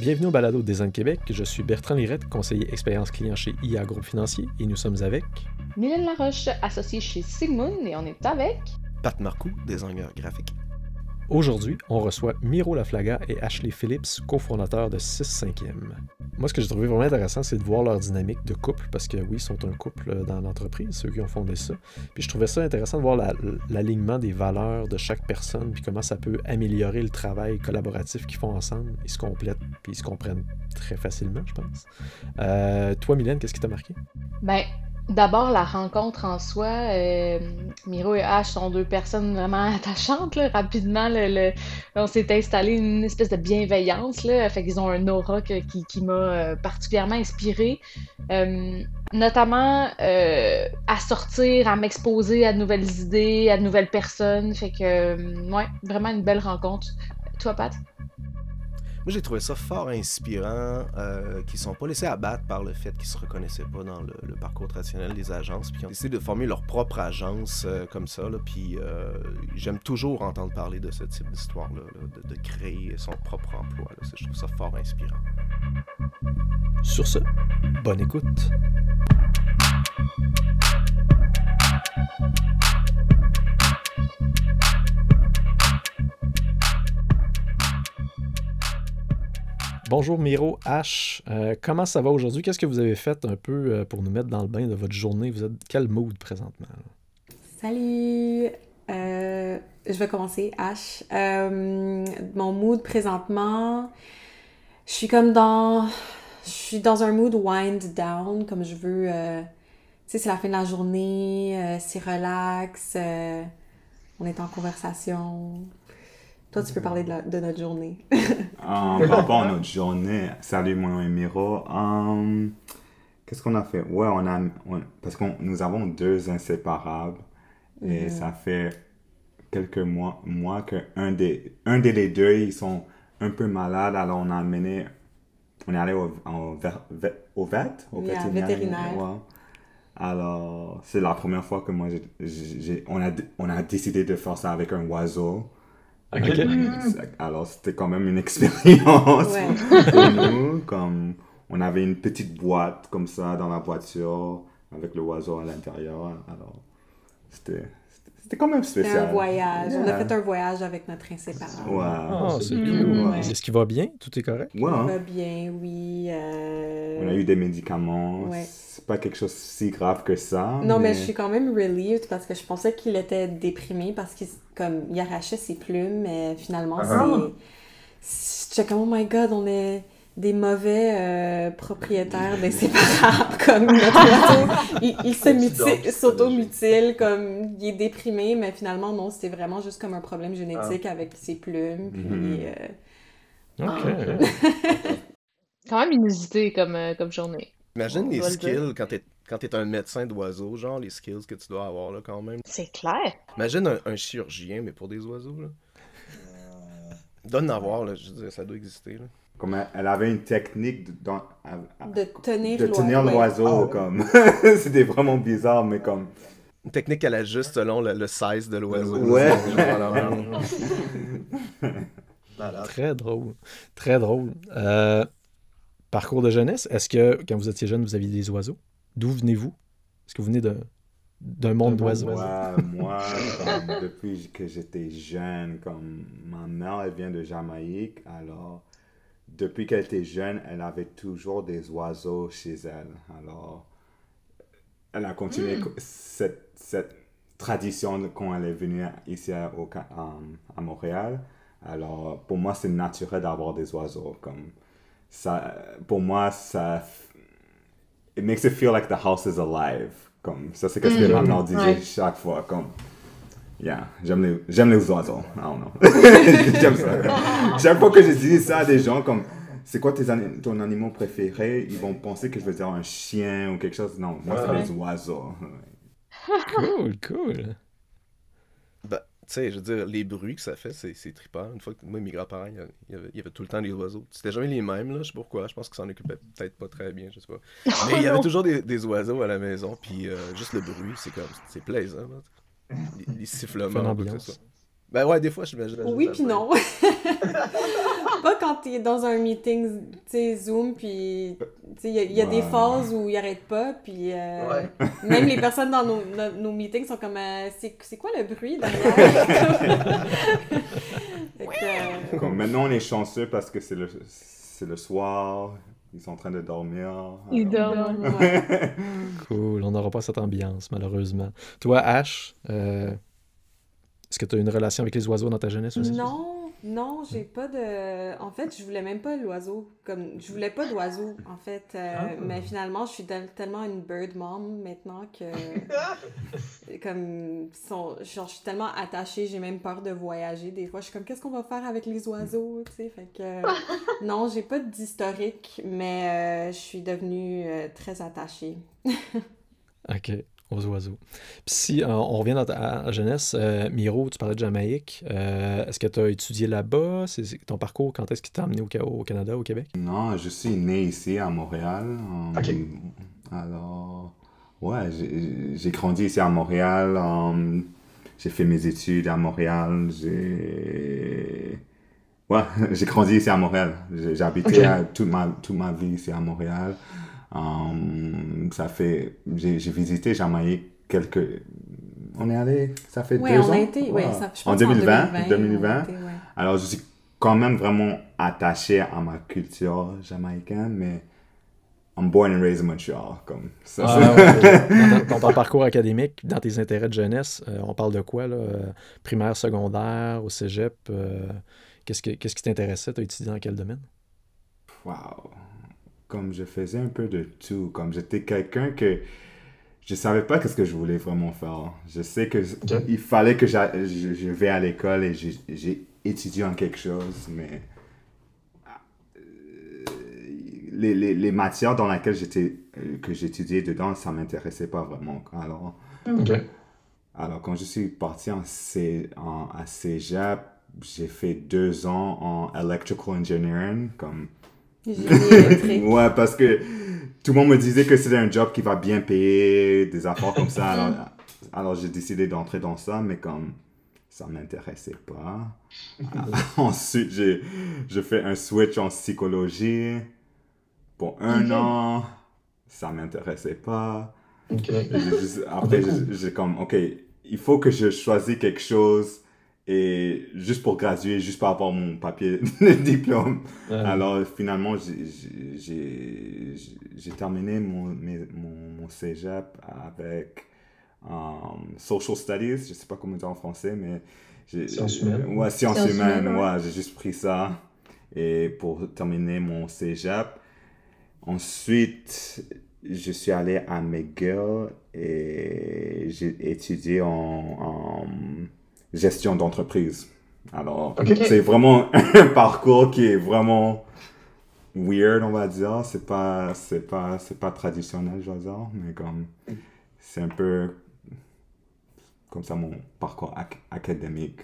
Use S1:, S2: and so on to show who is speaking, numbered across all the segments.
S1: Bienvenue au Balado Design Québec. Je suis Bertrand Lirette, conseiller expérience client chez IA Groupe Financier et nous sommes avec
S2: Mylène Laroche, associée chez Sigmund et on est avec
S3: Pat Marcoux, designer graphique.
S1: Aujourd'hui, on reçoit Miro Laflaga et Ashley Phillips, cofondateurs de 6 5 Moi, ce que j'ai trouvé vraiment intéressant, c'est de voir leur dynamique de couple, parce que oui, ils sont un couple dans l'entreprise, ceux qui ont fondé ça. Puis je trouvais ça intéressant de voir l'alignement des valeurs de chaque personne, puis comment ça peut améliorer le travail collaboratif qu'ils font ensemble. Ils se complètent, puis ils se comprennent très facilement, je pense. Euh, toi, Mylène, qu'est-ce qui t'a marqué?
S2: Ben, D'abord, la rencontre en soi, euh, Miro et Ash sont deux personnes vraiment attachantes. Rapidement, on s'est installé une espèce de bienveillance. Là, fait qu'ils ont un aura qui, m'a euh, particulièrement inspirée. Euh, notamment à sortir, à m'exposer à de nouvelles idées, à de nouvelles personnes. Fait que, vraiment une belle rencontre. Toi, Pat?
S3: J'ai trouvé ça fort inspirant, euh, qu'ils sont pas laissés abattre par le fait qu'ils se reconnaissaient pas dans le, parcours traditionnel des agences, puis ont décidé de former leur propre agence euh, comme ça. Puis euh, j'aime toujours entendre parler de ce type d'histoire-là, de, créer son propre emploi. Je trouve ça fort inspirant.
S1: Sur ce, bonne écoute. Bonjour Miro H. Euh, comment ça va aujourd'hui? Qu'est-ce que vous avez fait un peu euh, pour nous mettre dans le bain de votre journée? Vous êtes quel mood présentement?
S4: Salut! Euh, je vais commencer, H. mon mood présentement, je suis comme dans. Je suis dans un mood wind down, comme je veux. tu sais, c'est la fin de la journée, c'est relax, on est en conversation. Toi, tu peux parler de, notre journée.
S5: par rapport à notre journée, salut mon Miro. Um, Qu'est-ce qu'on a fait? Ouais, on a. parce que nous avons deux inséparables. Et mm-hmm. ça fait quelques mois, mois que un des, un des deux, ils sont un peu malades. Alors, on a amené. On est allé au, au, au vet,
S4: au vétérinaire.
S5: Alors, c'est la première fois que moi, j'ai, on, a, on a décidé de faire ça avec un oiseau. Alors, c'était quand même une expérience. Pour nous. Comme, on avait une petite boîte comme ça dans la voiture avec le oiseau à l'intérieur. Alors, c'était c'était quand même spécial.
S4: C'était un voyage. On a fait un voyage avec notre inséparable.
S5: Wow.
S1: Ah, c'est cool. Est-ce qu'il va bien? Tout est correct?
S4: Ouais, Il va bien, oui. Euh,
S5: On a eu des médicaments. C'est pas quelque chose si grave que ça.
S4: Non, mais... je suis quand même relieved parce que je pensais qu'il était déprimé parce qu'il il arrachait ses plumes, mais finalement, uh c'est... J'étais comme, oh my god, on est des mauvais euh, propriétaires d'inséparables comme notre il, il s'auto-mutile comme il est déprimé mais finalement non c'était vraiment juste comme un problème génétique ah. avec ses plumes puis mm-hmm.
S1: euh, ok
S2: ah. quand même inusité comme, euh, comme journée
S3: imagine les skills quand t'es quand t'es un médecin d'oiseaux, genre les skills que tu dois avoir là quand même.
S2: C'est clair.
S3: Imagine un, un, chirurgien, mais pour des oiseaux là. Donne à voir, là, je veux dire, ça doit exister. Là
S5: comme elle, avait une technique de,
S4: de tenir,
S5: de tenir l'oiseau, ah comme. c'était vraiment bizarre, mais comme.
S3: Une technique qu'elle ajuste selon le, size de l'oiseau.
S5: Ouais.
S1: Très drôle, très drôle. Euh, parcours de jeunesse, est-ce que quand vous étiez jeune, vous aviez des oiseaux? D'où venez-vous? Est-ce que vous venez de d'un monde d'oiseaux?
S5: Moi, moi depuis que j'étais jeune, comme ma mère, elle vient de Jamaïque, alors depuis qu'elle était jeune, elle avait toujours des oiseaux chez elle. Alors, elle a continué hmm. cette, cette, tradition quand elle est venue ici à, à, Montréal. Alors, pour moi, c'est naturel d'avoir des oiseaux. Comme ça, pour moi, ça. It makes it feel like the house is alive. Comme ça, c'est ce que ma mère disait chaque fois. Comme Yeah, j'aime les, j'aime les oiseaux. I don't know. j'aime ça. Chaque fois que je dis ça à des gens, comme, c'est quoi tes, ton animal préféré, ils vont penser que je veux dire un chien ou quelque chose. Non, moi, c'est les oiseaux.
S1: cool, cool.
S3: Bah, tu sais, je veux dire, les bruits que ça fait, c'est, c'est trippant. Une fois que moi, mes grands-parents, il y, avait, il y avait tout le temps des oiseaux. C'était jamais les mêmes, là, je sais pas pourquoi. Je pense qu'ils s'en occupaient peut-être pas très bien, je sais pas. Mais il y avait toujours des, des oiseaux à la maison, puis euh, juste le bruit, c'est comme, c'est plaisant. Là les, sifflements, ça. Ben ouais, des fois, je m'imagine.
S4: Oui, puis non. pas quand tu es dans un meeting, tu sais, Zoom, puis il y a, des phases où il arrête pas, puis euh, même les personnes dans nos, nos, meetings sont comme euh, c'est quoi le bruit derrière
S5: euh, Maintenant, on est chanceux parce que c'est le, le soir, ils sont en train de dormir.
S2: Ils dorment.
S1: cool, on n'aura pas cette ambiance, malheureusement. Toi, Ash, est-ce que tu as une relation avec les oiseaux dans ta jeunesse aussi?
S4: Non, non, j'ai pas de. En fait, je voulais même pas l'oiseau. Comme, je voulais pas d'oiseau, en fait. Euh, ah. Mais finalement, je suis tellement une bird mom maintenant que. comme, sont... genre, je suis tellement attachée, j'ai même peur de voyager. Des fois, je suis comme, qu'est-ce qu'on va faire avec les oiseaux, tu sais? Fait que. non, j'ai pas d'historique, mais euh, je suis devenue euh, très attachée.
S1: ok aux oiseaux. Puis si euh, on revient dans ta jeunesse, euh, Miro, tu parlais de Jamaïque. Euh, est-ce que tu as étudié là-bas? C'est ton parcours, quand est-ce qu'il t'a amené au, Canada, au Québec?
S5: Non, je suis né ici à Montréal. OK. Alors, ouais, j'ai grandi ici à Montréal. j'ai fait mes études à Montréal. J'ai... Ouais, j'ai grandi ici à Montréal. J'ai habité toute, ma, toute ma vie ici à Montréal. Um, ça fait, j'ai visité Jamaïque quelques, on est allé, ça fait deux
S4: on
S5: ans.
S4: A été, ouais, ça,
S5: en 2020, 2020. Alors je suis quand même vraiment attaché à ma culture jamaïcaine, mais I'm born and raised in Montreal, comme ça.
S1: Ah, dans, ton parcours académique, dans tes intérêts de jeunesse, euh, on parle de quoi là? Euh, Primaire, secondaire, au cégep. Euh, qu'est-ce, que, qu'est-ce qui t'intéressait? Tu as étudié dans quel domaine?
S5: Wow comme je faisais un peu de tout. Comme j'étais quelqu'un que je savais pas qu'est-ce que je voulais vraiment faire. Je sais que il fallait que je, je vais à l'école et j'ai étudié en quelque chose, mais euh, les, les, les, matières dans lesquelles j'étais euh, que j'étudiais dedans, ça m'intéressait pas vraiment. Alors, alors quand je suis parti en, C, en à Cégep, j'ai fait deux ans en electrical engineering, comme ouais, parce que tout le monde me disait que c'était un job qui va bien payer, des affaires comme ça. Alors, j'ai décidé d'entrer dans ça, mais comme ça m'intéressait pas. ensuite, j'ai, fait un switch en psychologie pour un an. Ça m'intéressait pas. après, j'ai comme, OK, il faut que je choisisse quelque chose et juste pour graduer, juste pour avoir mon papier de diplôme. Alors finalement, j'ai terminé mon, mon, mon, cégep avec um, Social Studies, je sais pas comment dire en français, mais...
S6: Sciences humaines.
S5: Ouais, sciences humaines, ouais, j'ai juste pris ça et pour terminer mon cégep. Ensuite, je suis allé à McGill et j'ai étudié en, en gestion d'entreprise. Alors, c'est vraiment un parcours qui est vraiment weird, on va dire. C'est pas, c'est pas, c'est pas traditionnel, je veux dire, mais comme, c'est un peu comme ça mon parcours académique.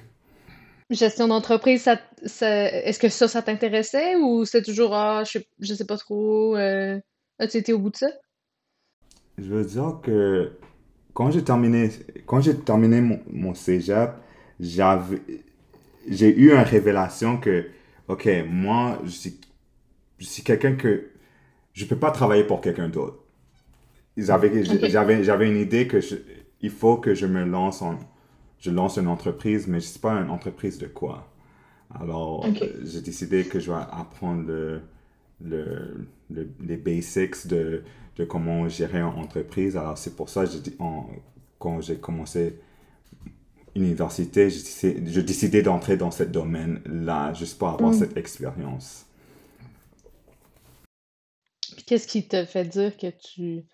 S2: Gestion d'entreprise, ça, est-ce que ça, ça t'intéressait ou c'est toujours, ah, je, je sais pas trop, euh, as-tu été au bout de ça?
S5: Je veux dire que quand j'ai terminé, quand j'ai terminé mon, mon cégep, j'avais, j'ai eu une révélation que, ok, moi, je suis, je suis quelqu'un que je peux pas travailler pour quelqu'un d'autre. J'avais, j'avais, j'avais une idée que il faut que je me lance en, je lance une entreprise, mais je sais pas une entreprise de quoi. Alors, j'ai décidé que je vais apprendre le, le, les basics de, de comment gérer une entreprise. Alors, c'est pour ça que quand j'ai commencé université, je, décidais d'entrer dans ce domaine-là, juste pour avoir mm. cette expérience.
S2: Qu'est-ce qui te fait dire que tu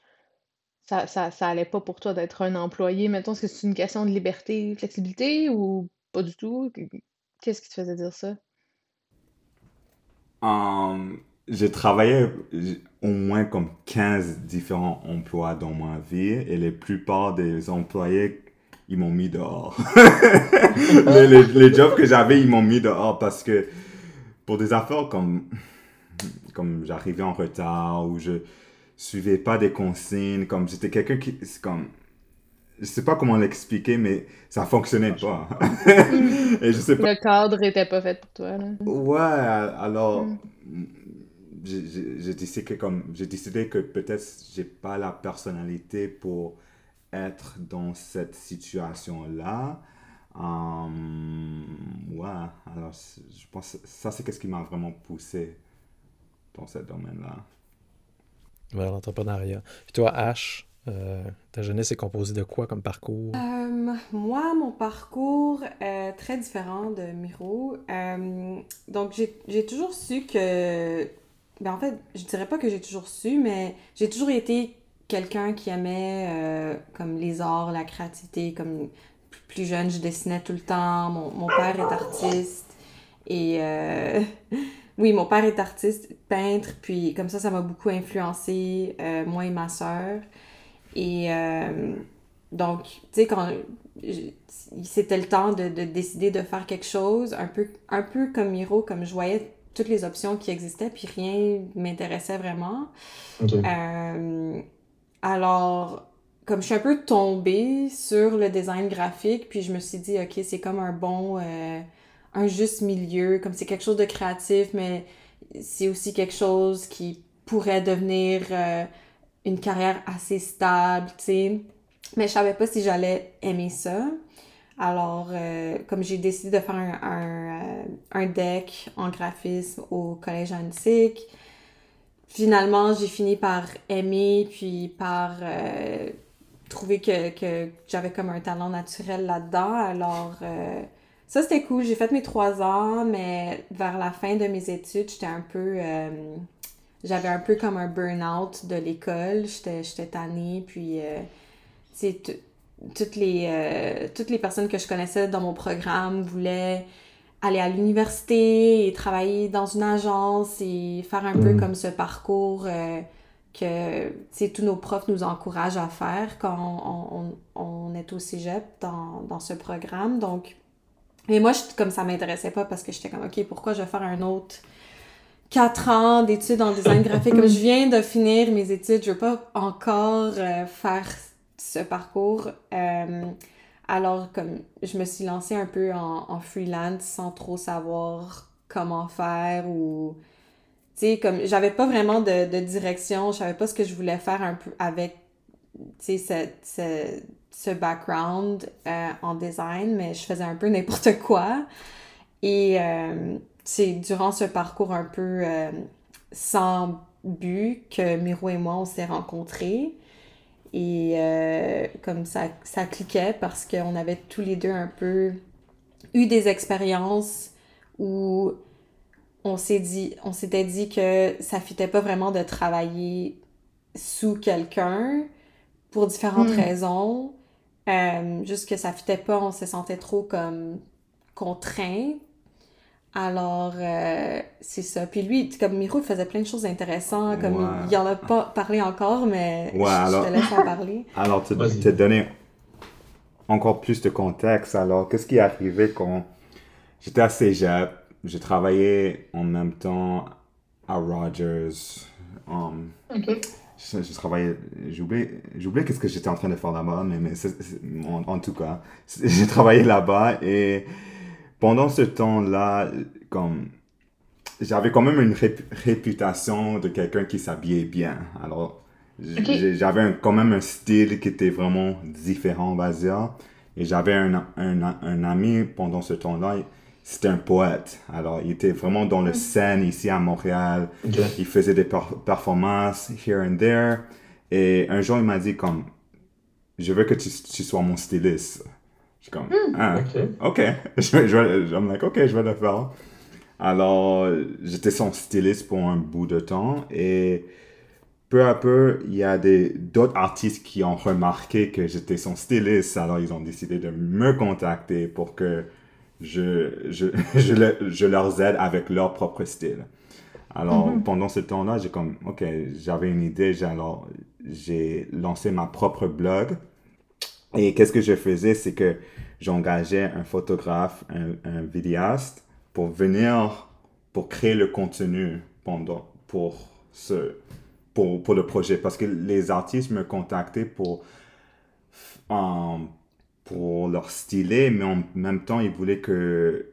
S2: ça, ça, ça allait pas pour toi d'être un employé? Mettons, est-ce que c'est une question de liberté, flexibilité ou pas du tout? Qu'est-ce qui te faisait dire ça?
S5: Um, j'ai travaillé au moins comme 15 différents emplois dans ma vie et la plupart des employés ils m'ont mis dehors. les, jobs que j'avais, ils m'ont mis dehors parce que pour des affaires comme, comme j'arrivais en retard ou je suivais pas des consignes, comme j'étais quelqu'un qui, comme, je sais pas comment l'expliquer, mais ça fonctionnait pas.
S2: et je sais pas. Le cadre était pas fait pour toi. Là.
S5: Ouais, alors mm. j'ai décidé que comme j'ai décidé que peut-être j'ai pas la personnalité pour être dans cette situation là. Um, ouais, alors je pense que ça c'est ce qui m'a vraiment poussé dans ce domaine-là.
S1: Vers l'entrepreneuriat. Puis toi, Ash, euh, ta jeunesse est composée de quoi comme parcours?
S4: Euh, moi, mon parcours est très différent de Miro. Euh, donc, j'ai toujours su que... Ben, en fait, je dirais pas que j'ai toujours su, mais j'ai toujours été quelqu'un qui aimait comme les arts, la créativité. Comme plus jeune, je dessinais tout le temps. Mon, mon père est artiste. Et oui, mon père est artiste, peintre, puis comme ça, ça m'a beaucoup influencé, moi et ma sœur. Et euh, donc, tu sais, quand c'était le temps de, de, décider de faire quelque chose, un peu, un peu comme Miro, comme je voyais toutes les options qui existaient, puis rien m'intéressait vraiment. Euh, alors, comme je suis un peu tombée sur le design graphique, puis je me suis dit, OK, c'est comme un bon, euh, un juste milieu, comme c'est quelque chose de créatif, mais c'est aussi quelque chose qui pourrait devenir une carrière assez stable, tu sais. Mais je savais pas si j'allais aimer ça. Alors, euh, comme j'ai décidé de faire euh, un, deck en graphisme au collège antique, finalement, j'ai fini par aimer, puis par euh, trouver que, que j'avais comme un talent naturel là-dedans. Alors, ça, c'était cool. J'ai fait mes trois ans, mais vers la fin de mes études, j'étais un peu j'avais un peu comme un burn-out de l'école. J'étais tannée, puis, euh, toutes les, euh, toutes les personnes que je connaissais dans mon programme voulaient aller à l'université et travailler dans une agence et faire un peu mm. comme ce parcours euh, que tous nos profs nous encouragent à faire quand on, on, est au cégep dans, dans, ce programme. Donc, mais moi, je, comme ça m'intéressait pas parce que j'étais comme, OK, pourquoi je vais faire un autre quatre ans d'études en design graphique? Comme je viens de finir mes études, je veux pas encore euh, faire ce parcours. Euh, alors, comme je me suis lancée un peu en, freelance sans trop savoir comment faire ou. Tu sais, comme j'avais pas vraiment de, direction, je savais pas ce que je voulais faire un peu avec, tu sais, ce, ce, background euh, en design, mais je faisais un peu n'importe quoi. Et c'est durant ce parcours un peu euh, sans but que Miro et moi, on s'est rencontrés. Et euh, comme ça, ça cliquait parce qu'on avait tous les deux un peu eu des expériences où on s'est dit, on s'était dit que ça fitait pas vraiment de travailler sous quelqu'un pour différentes hmm. raisons. Euh, juste que ça fitait pas, on se sentait trop comme contraint alors, euh, c'est ça. Puis lui, comme Miro, il faisait plein de choses intéressantes. Comme il, en a pas parlé encore, mais je, te laisse en parler.
S5: Alors, tu te donner encore plus de contexte. Alors, qu'est-ce qui est arrivé quand j'étais à Cégep, j'ai travaillé en même temps à Rogers. Um, je, travaillais, j'ai oublié, qu'est-ce que j'étais en train de faire là-bas, mais, mais en, en, tout cas, j'ai travaillé là-bas et pendant ce temps-là, comme j'avais quand même une réputation de quelqu'un qui s'habillait bien. Alors, j'avais quand même un style qui était vraiment différent, on va dire. Et j'avais un, un, un, ami pendant ce temps-là, c'était un poète. Alors, il était vraiment dans le mm. scène ici à Montréal. Il faisait des performances here and there. Et un jour, il m'a dit comme, je veux que tu, tu sois mon styliste. Je suis comme, hmm. ah, ok. Je, je, I'm like, ok, je vais le faire. Alors, j'étais son styliste pour un bout de temps et peu à peu, il y a d'autres artistes qui ont remarqué que j'étais son styliste. Alors, ils ont décidé de me contacter pour que je, je, je, je leur aide avec leur propre style. Alors, mm-hmm. pendant ce temps-là, j'ai comme, ok, j'avais une idée. Alors, j'ai lancé ma propre blog et qu'est-ce que je faisais, c'est que j'engageais un photographe, un, vidéaste pour venir, pour créer le contenu pendant, pour ce, pour, pour le projet. Parce que les artistes me contactaient pour pour leur styler, mais en même temps, ils voulaient que.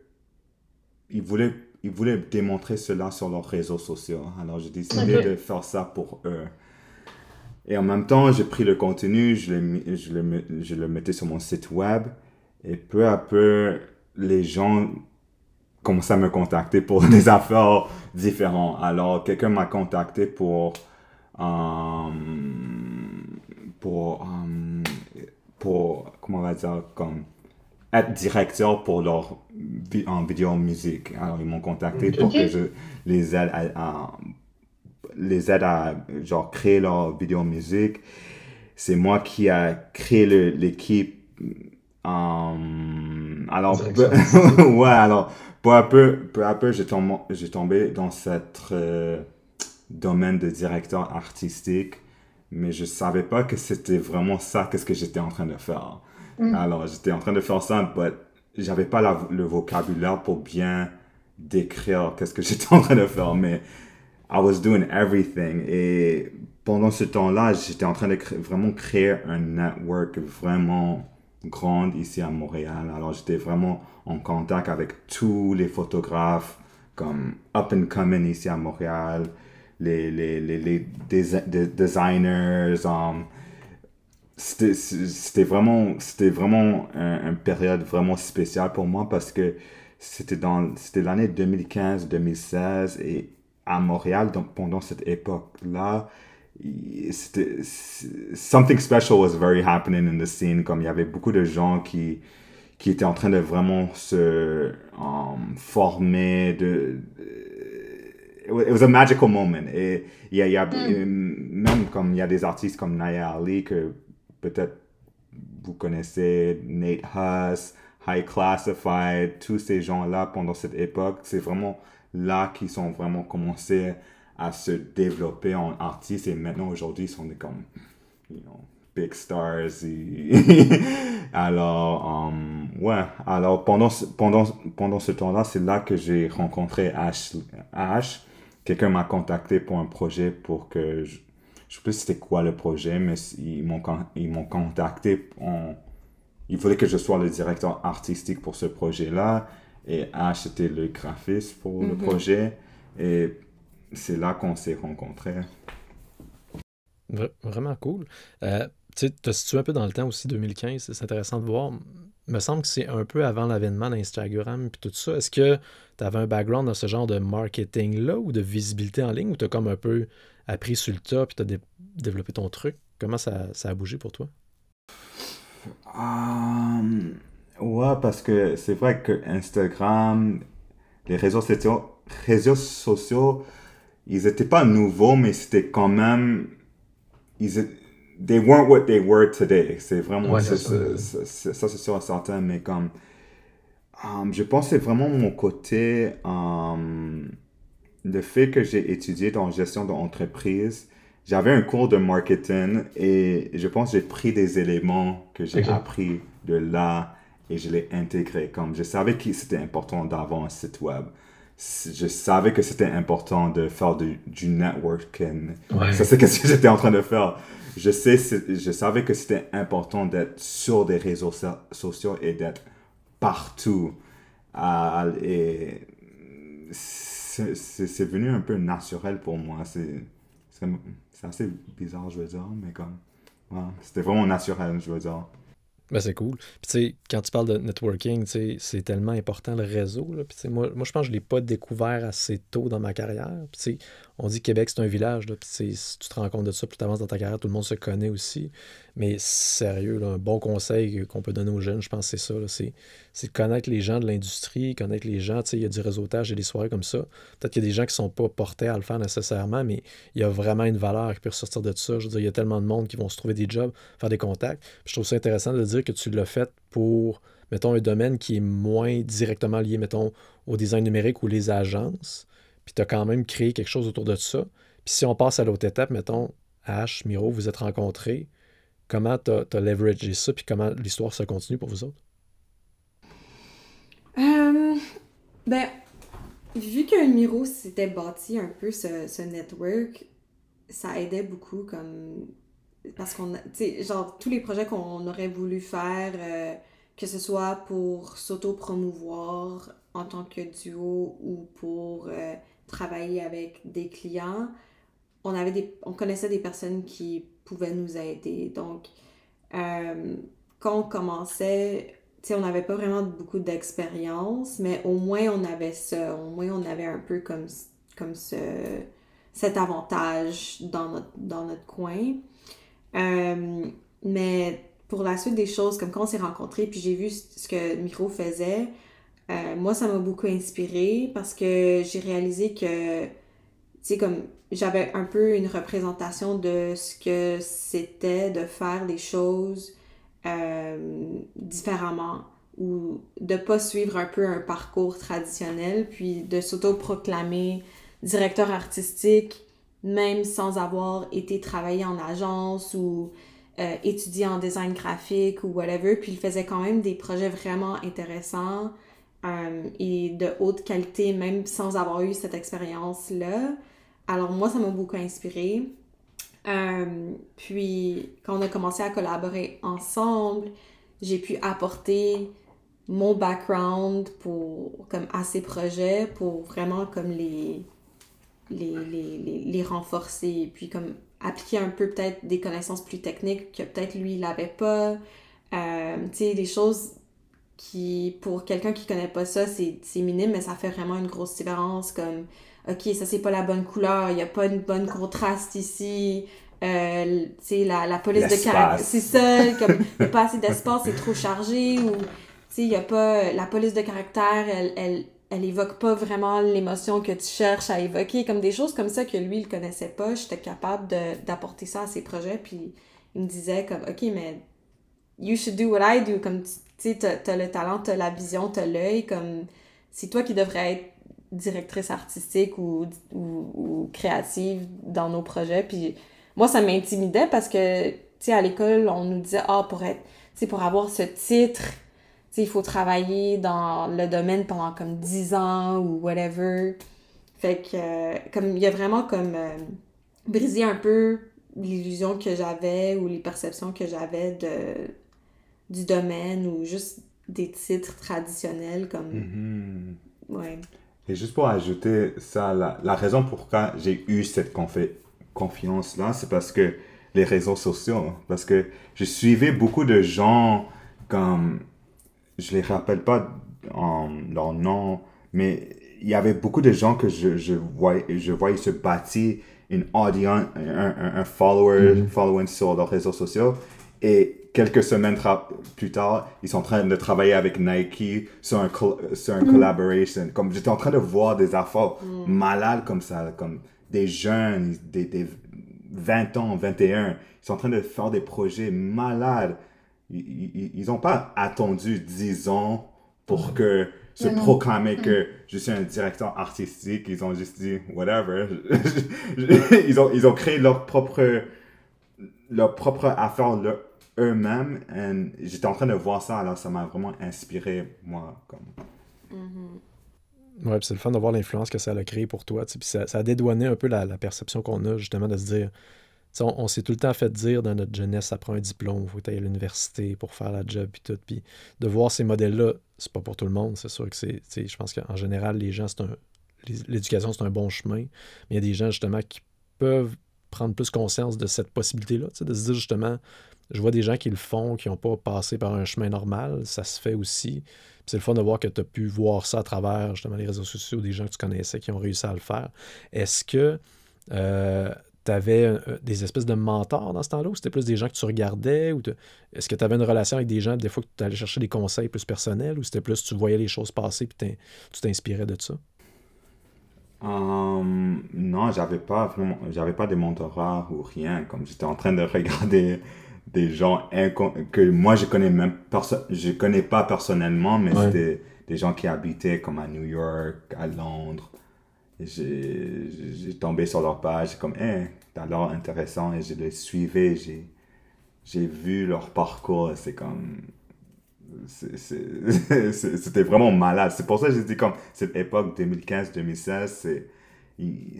S5: Ils voulaient, ils voulaient démontrer cela sur leurs réseaux sociaux. Alors, j'ai décidé de faire ça pour eux. Et en même temps, j'ai pris le contenu, je le, je, le, je le mettais sur mon site web. Et peu à peu, les gens commençaient à me contacter pour des affaires différentes. Alors, quelqu'un m'a contacté pour. Euh, pour. Euh, pour, comment on va dire, comme être directeur pour leur en vidéo musique. Alors, ils m'ont contacté pour que je les aide à, les aide à genre créer leur vidéo musique. C'est moi qui a créé l'équipe. Um, alors, ouais, alors, peu à peu, peu à peu, j'ai tombé, tombé dans cette euh, domaine de directeur artistique mais je savais pas que c'était vraiment ça qu'est-ce que j'étais en train de faire. Mm. Alors, j'étais en train de faire ça, mais j'avais pas le vocabulaire pour bien décrire qu'est-ce que j'étais en train de faire, mais I was doing everything. Et pendant ce temps-là, j'étais en train de vraiment créer un network vraiment grand ici à Montréal. Alors, j'étais vraiment en contact avec tous les photographes comme up and coming ici à Montréal les, les, les, les designers. Um, c'était vraiment, c'était vraiment une période vraiment spéciale pour moi parce que c'était dans c'était l'année 2015-2016 et à Montréal donc pendant cette époque là c'était something special was very happening in the scene comme il y avait beaucoup de gens qui qui étaient en train de vraiment se um, former de it was a magical moment. Et il y a, y a mm. même comme il y a des artistes comme Naya Ali que peut-être vous connaissez, Nate Huss, High Classified, tous ces gens-là pendant cette époque, c'est vraiment là qu'ils sont vraiment commencé à se développer en artistes et maintenant aujourd'hui ils sont des comme you know, big stars alors um, ouais alors pendant pendant pendant ce temps-là c'est là que j'ai rencontré Ash Ash quelqu'un m'a contacté pour un projet pour que je, je sais plus c'était quoi le projet, mais ils m'ont ils m'ont contacté. il voulait que je sois le directeur artistique pour ce projet-là. Et Ash était le graphiste pour le mhm. projet. Et c'est là qu'on s'est rencontrés.
S1: Vraiment cool. Euh, tu te situé un peu dans le temps aussi, 2015. C'est intéressant de voir. Il me semble que c'est un peu avant l'avènement d'Instagram et tout ça. Est-ce que tu avais un background dans ce genre de marketing-là ou de visibilité en ligne ou tu as comme un peu appris sur le tas et tu as développé ton truc? Comment ça, a bougé pour toi?
S5: Um, ouais, parce que c'est vrai que Instagram, les réseaux sociaux, réseaux sociaux ils n'étaient pas nouveaux, mais c'était quand même. Ils, they weren't what they were today. C'est vraiment. ça, c'est sûr et certain, mais comme. Um, je pense que c'est vraiment mon côté, um, le fait que j'ai étudié dans gestion d'entreprise. J'avais un cours de marketing et je pense que j'ai pris des éléments que j'ai appris de là et je l'ai intégré. Comme je savais que c'était important d'avoir un site web. Je savais que c'était important de faire du, du networking. Ça, c'est ce que j'étais en train de faire. Je, sais, je savais que c'était important d'être sur des réseaux sociaux et d'être partout. Euh, et c'est venu un peu naturel pour moi. C'est assez bizarre, je veux dire, mais comme. C'était vraiment naturel, je veux dire.
S1: Ben, c'est cool. Puis, tu sais, quand tu parles de networking, tu c'est tellement important le réseau. Moi, je pense que je ne l'ai pas découvert assez tôt dans ma carrière. On dit Québec, c'est un village. Là, si tu te rends compte de ça, plus tu avances dans ta carrière, tout le monde se connaît aussi. Mais sérieux, un bon conseil qu'on peut donner aux jeunes, je pense que c'est ça. C'est, de connaître les gens de l'industrie, connaître les gens. Il y a du réseautage et des soirées comme ça. Peut-être qu'il y a des gens qui ne sont pas portés à le faire nécessairement, mais il y a vraiment une valeur qui peut ressortir de ça. Je veux dire, il y a tellement de monde qui vont se trouver des jobs, faire des contacts. je trouve ça intéressant de dire que tu l'as fait pour, mettons, un domaine qui est moins directement lié, mettons, au design numérique ou les agences. Puis tu as quand même créé quelque chose autour de ça. Puis si on passe à l'autre étape, mettons, H, Miro, vous êtes rencontrés Comment tu as, leveragé ça, puis comment l'histoire se continue pour vous autres?
S4: Euh, ben, vu que Miro s'était bâti un peu ce, network, ça aidait beaucoup comme parce qu'on tu sais, genre, tous les projets qu'on aurait voulu faire, euh, que ce soit pour s'auto-promouvoir en tant que duo ou pour euh, travailler avec des clients, on, connaissait des personnes qui pouvaient nous aider. Donc, euh, quand on commençait, on n'avait pas vraiment beaucoup d'expérience, mais au moins on avait ça, au moins on avait un peu comme, comme ce, cet avantage dans notre, dans notre coin. Euh, mais pour la suite des choses, comme quand on s'est rencontrés, puis j'ai vu ce que Miro faisait, euh, moi, ça m'a beaucoup inspiré parce que j'ai réalisé que, comme j'avais un peu une représentation de ce que c'était de faire les choses euh, différemment ou de pas suivre un peu un parcours traditionnel, puis de s'auto-proclamer directeur artistique, même sans avoir été travaillé en agence ou euh, étudié en design graphique ou whatever. Puis il faisait quand même des projets vraiment intéressants euh, et de haute qualité, même sans avoir eu cette expérience-là. Alors moi, ça m'a beaucoup inspiré. Euh, puis quand on a commencé à collaborer ensemble, j'ai pu apporter mon background pour comme à ces projets pour vraiment comme les les, les, les, renforcer puis comme appliquer un peu peut-être des connaissances plus techniques que peut-être lui il n'avait pas euh, tu sais des choses qui pour quelqu'un qui connaît pas ça c'est minime mais ça fait vraiment une grosse différence comme ok ça c'est pas la bonne couleur il y a pas une bonne contraste ici euh, tu sais la, la police de caractère c'est ça comme il a pas assez d'espace c'est trop chargé ou tu sais il y a pas la police de caractère elle, elle elle évoque pas vraiment l'émotion que tu cherches à évoquer, comme des choses comme ça que lui, il connaissait pas. J'étais capable d'apporter ça à ses projets, puis il me disait comme, OK, mais you should do what I do, comme, tu sais, t'as, le talent, t'as la vision, t'as l'œil, comme, c'est toi qui devrais être directrice artistique ou, créative dans nos projets, puis moi, ça m'intimidait parce que, tu sais, à l'école, on nous disait, ah, pour être, tu sais, pour avoir ce titre, il faut travailler dans le domaine pendant comme 10 ans ou whatever. Fait que, euh, comme, il y a vraiment comme euh, brisé un peu l'illusion que j'avais ou les perceptions que j'avais de, du domaine ou juste des titres traditionnels comme.
S5: Mm-hmm. Ouais. Et juste pour ajouter ça, la, la raison pourquoi j'ai eu cette confiance-là, c'est parce que les réseaux sociaux, parce que je suivais beaucoup de gens comme je les rappelle pas en leur nom, mais il y avait beaucoup de gens que je, je, voyais, je voyais se bâtir une audience, un, un, follower, mm-hmm. following sur leurs réseaux sociaux. Et quelques semaines plus tard, ils sont en train de travailler avec Nike sur un, sur un collaboration. Comme j'étais en train de voir des affaires mm. malades comme ça, comme des jeunes, des, des 20 ans, 21, ils sont en train de faire des projets malades ils n'ont pas attendu 10 ans pour que se proclamer que je suis un directeur artistique. Ils ont juste dit, whatever. ils, ont, ils ont créé leur propre, leur propre affaire eux-mêmes. J'étais en train de voir ça, alors ça m'a vraiment inspiré, moi. Comme...
S1: Ouais, c'est le fun de voir l'influence que ça a créé pour toi. Puis ça, ça, a dédouané un peu la, perception qu'on a, justement, de se dire on, s'est tout le temps fait dire dans notre jeunesse, ça prend un diplôme, il faut aller à l'université pour faire la job, puis tout. Puis de voir ces modèles-là, c'est pas pour tout le monde, c'est sûr que c'est. Je pense qu'en général, les gens, c'est un. L'éducation, c'est un bon chemin. Mais il y a des gens, justement, qui peuvent prendre plus conscience de cette possibilité-là, de se dire, justement, je vois des gens qui le font, qui n'ont pas passé par un chemin normal, ça se fait aussi. C'est le fun de voir que tu as pu voir ça à travers, justement, les réseaux sociaux, des gens que tu connaissais qui ont réussi à le faire. Est-ce que. Euh, tu avais euh, des espèces de mentors dans ce temps-là ou c'était plus des gens que tu regardais est-ce que tu avais une relation avec des gens des fois que tu allais chercher des conseils plus personnels ou c'était plus tu voyais les choses passer puis tu t'inspirais de ça?
S5: Um, non, j'avais pas vraiment, j'avais pas de mentorats ou rien. Comme j'étais en train de regarder des gens que moi je connais même je connais pas personnellement, mais c'était des gens qui habitaient comme à New York, à Londres, j'ai tombé sur leur page, comme, hein, t'as l'air intéressant, et je les suivais, j'ai vu leur parcours, c'est comme. C'était vraiment malade. C'est pour ça que j'ai dit, comme, cette époque 2015-2016, il,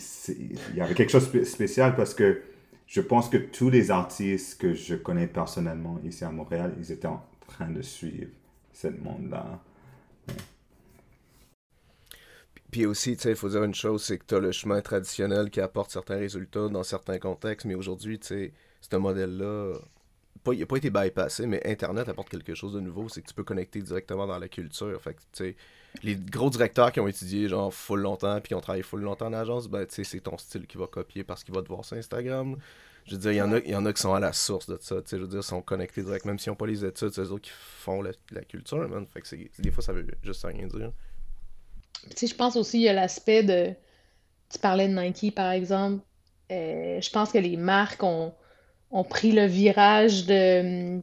S5: il y avait quelque chose de spécial parce que je pense que tous les artistes que je connais personnellement ici à Montréal, ils étaient en train de suivre ce monde-là.
S3: Puis aussi, il faut dire une chose, c'est que tu as le chemin traditionnel qui apporte certains résultats dans certains contextes, mais aujourd'hui, tu sais, ce modèle-là, il n'a pas été bypassé, mais Internet apporte quelque chose de nouveau, c'est que tu peux connecter directement dans la culture. Fait que, les gros directeurs qui ont étudié genre full longtemps puis qui ont travaillé full longtemps en agence, ben, tu sais, c'est ton style qui va copier parce qu'il va te voir sur Instagram. Je veux dire, il y, en a, y en a qui sont à la source de ça, tu sais, je veux dire, sont connectés direct, même s'ils n'ont pas les études, c'est eux autres qui font la, culture, man. Fait que des fois, ça veut juste rien dire.
S2: Tu sais, je pense aussi, il y a l'aspect de. Tu parlais de Nike, par exemple. Euh, je pense que les marques ont, ont pris le virage de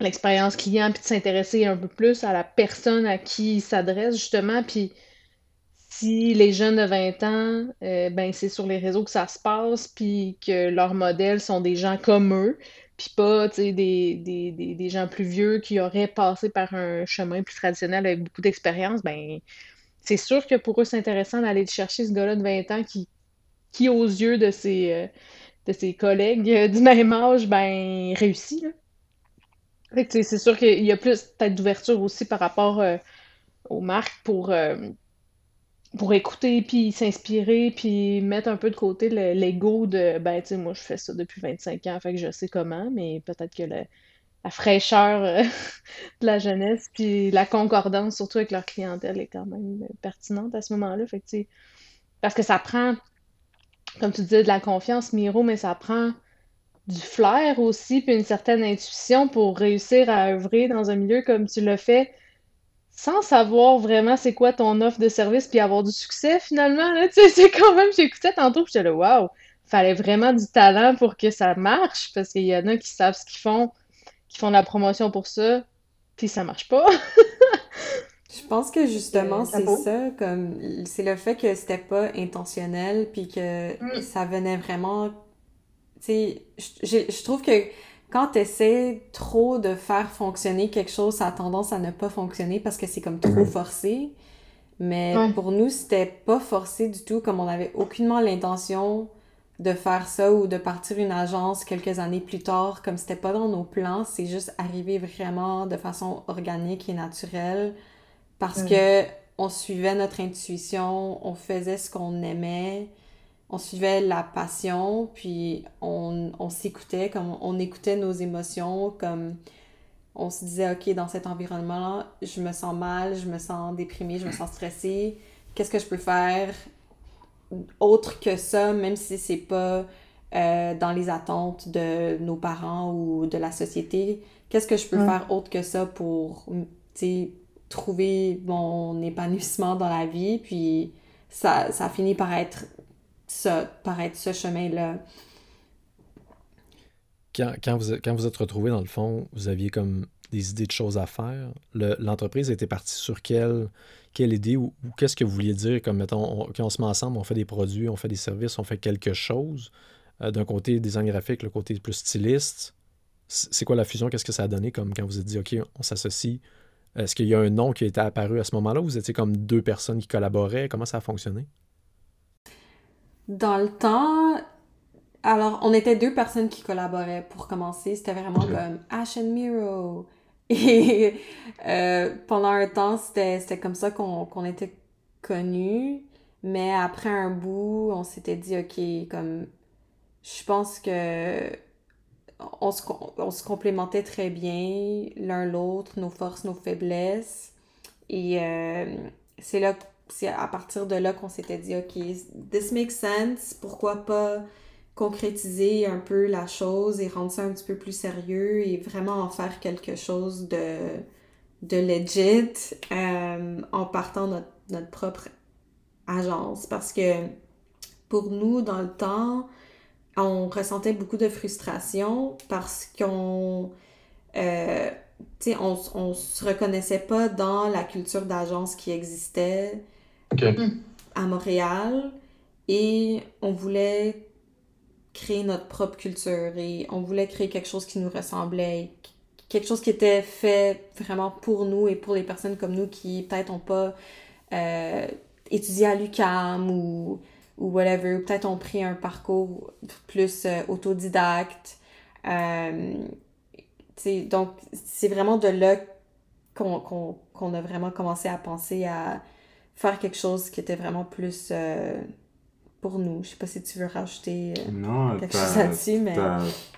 S2: l'expérience client, puis de s'intéresser un peu plus à la personne à qui ils s'adressent, justement. Puis si les jeunes de 20 ans, euh, ben c'est sur les réseaux que ça se passe, puis que leurs modèles sont des gens comme eux, puis pas des, des, des, gens plus vieux qui auraient passé par un chemin plus traditionnel avec beaucoup d'expérience, ben c'est sûr que pour eux, c'est intéressant d'aller chercher ce gars-là de 20 ans qui, qui aux yeux de ses, euh, de ses collègues euh, du même âge, ben, réussit. C'est sûr qu'il y a plus peut-être d'ouverture aussi par rapport euh, aux marques pour, pour écouter, puis s'inspirer, puis mettre un peu de côté l'ego de, ben, tu sais, moi, je fais ça depuis 25 ans, fait que je sais comment, mais peut-être que la fraîcheur euh, de la jeunesse, puis la concordance, surtout avec leur clientèle, est quand même euh, pertinente à ce moment-là. Fait parce que ça prend, comme tu disais, de la confiance, Miro, mais ça prend du flair aussi, puis une certaine intuition pour réussir à œuvrer dans un milieu comme tu le fais, sans savoir vraiment c'est quoi ton offre de service, puis avoir du succès finalement. Là, c'est quand même, j'écoutais tantôt, puis j'étais là, waouh, fallait vraiment du talent pour que ça marche, parce qu'il y en a qui savent ce qu'ils font qui font de la promotion pour ça, puis ça marche pas.
S4: Je pense que justement, c'est ça, comme c'est le fait que c'était pas intentionnel, puis que mm. ça venait vraiment. Sais, je trouve que quand tu essaies trop de faire fonctionner quelque chose, ça a tendance à ne pas fonctionner parce que c'est comme trop forcé. Mais pour nous, c'était pas forcé du tout, comme on avait aucunement l'intention de faire ça ou de partir une agence quelques années plus tard, comme c'était pas dans nos plans, c'est juste arrivé vraiment de façon organique et naturelle parce que on suivait notre intuition, on faisait ce qu'on aimait, on suivait la passion, puis on, on s'écoutait, comme on écoutait nos émotions, comme on se disait, OK, dans cet environnement-là, je me sens mal, je me sens déprimée, je me sens stressée, qu'est-ce que je peux faire? autre que ça, même si c'est pas euh, dans les attentes de nos parents ou de la société, qu'est-ce que je peux faire autre que ça pour trouver mon épanouissement dans la vie, puis ça, ça finit par être ça, par être ce chemin-là.
S1: Quand, quand, vous, quand vous êtes retrouvé dans le fond, vous aviez comme des idées de choses à faire. L'entreprise était partie sur quelle, quelle idée ou, qu'est-ce que vous vouliez dire? Comme, mettons, quand on se met ensemble, on fait des produits, on fait des services, on fait quelque chose. Euh, d'un côté design graphique, le côté plus styliste. C'est quoi la fusion? Qu'est-ce que ça a donné comme quand vous êtes dit, OK, on s'associe? Est-ce qu'il y a un nom qui a été apparu à ce moment-là? Vous étiez comme deux personnes qui collaboraient? Comment ça a fonctionné?
S4: Dans le temps, alors, on était deux personnes qui collaboraient pour commencer. C'était vraiment comme Ash and Miro. Et euh, pendant un temps, c'était comme ça qu'on était connus. Mais après un bout, on s'était dit, OK, comme, je pense que on se, on se complémentait très bien l'un l'autre, nos forces, nos faiblesses. Et euh, c'est là, c'est à partir de là qu'on s'était dit, OK, this makes sense, pourquoi pas concrétiser un peu la chose et rendre ça un petit peu plus sérieux et vraiment en faire quelque chose de, de legit euh, en partant notre, notre propre agence. Parce que pour nous, dans le temps, on ressentait beaucoup de frustration parce qu'on euh, on, on se reconnaissait pas dans la culture d'agence qui existait à Montréal. Et on voulait créer notre propre culture et on voulait créer quelque chose qui nous ressemblait, quelque chose qui était fait vraiment pour nous et pour les personnes comme nous qui peut-être n'ont pas euh, étudié à l'UCAM ou, ou whatever, peut-être ont pris un parcours plus euh, autodidacte. Euh, donc, c'est vraiment de là qu'on a vraiment commencé à penser à faire quelque chose qui était vraiment plus euh, pour nous. Je sais pas si tu veux rajouter
S5: non, quelque chose là-dessus, mais...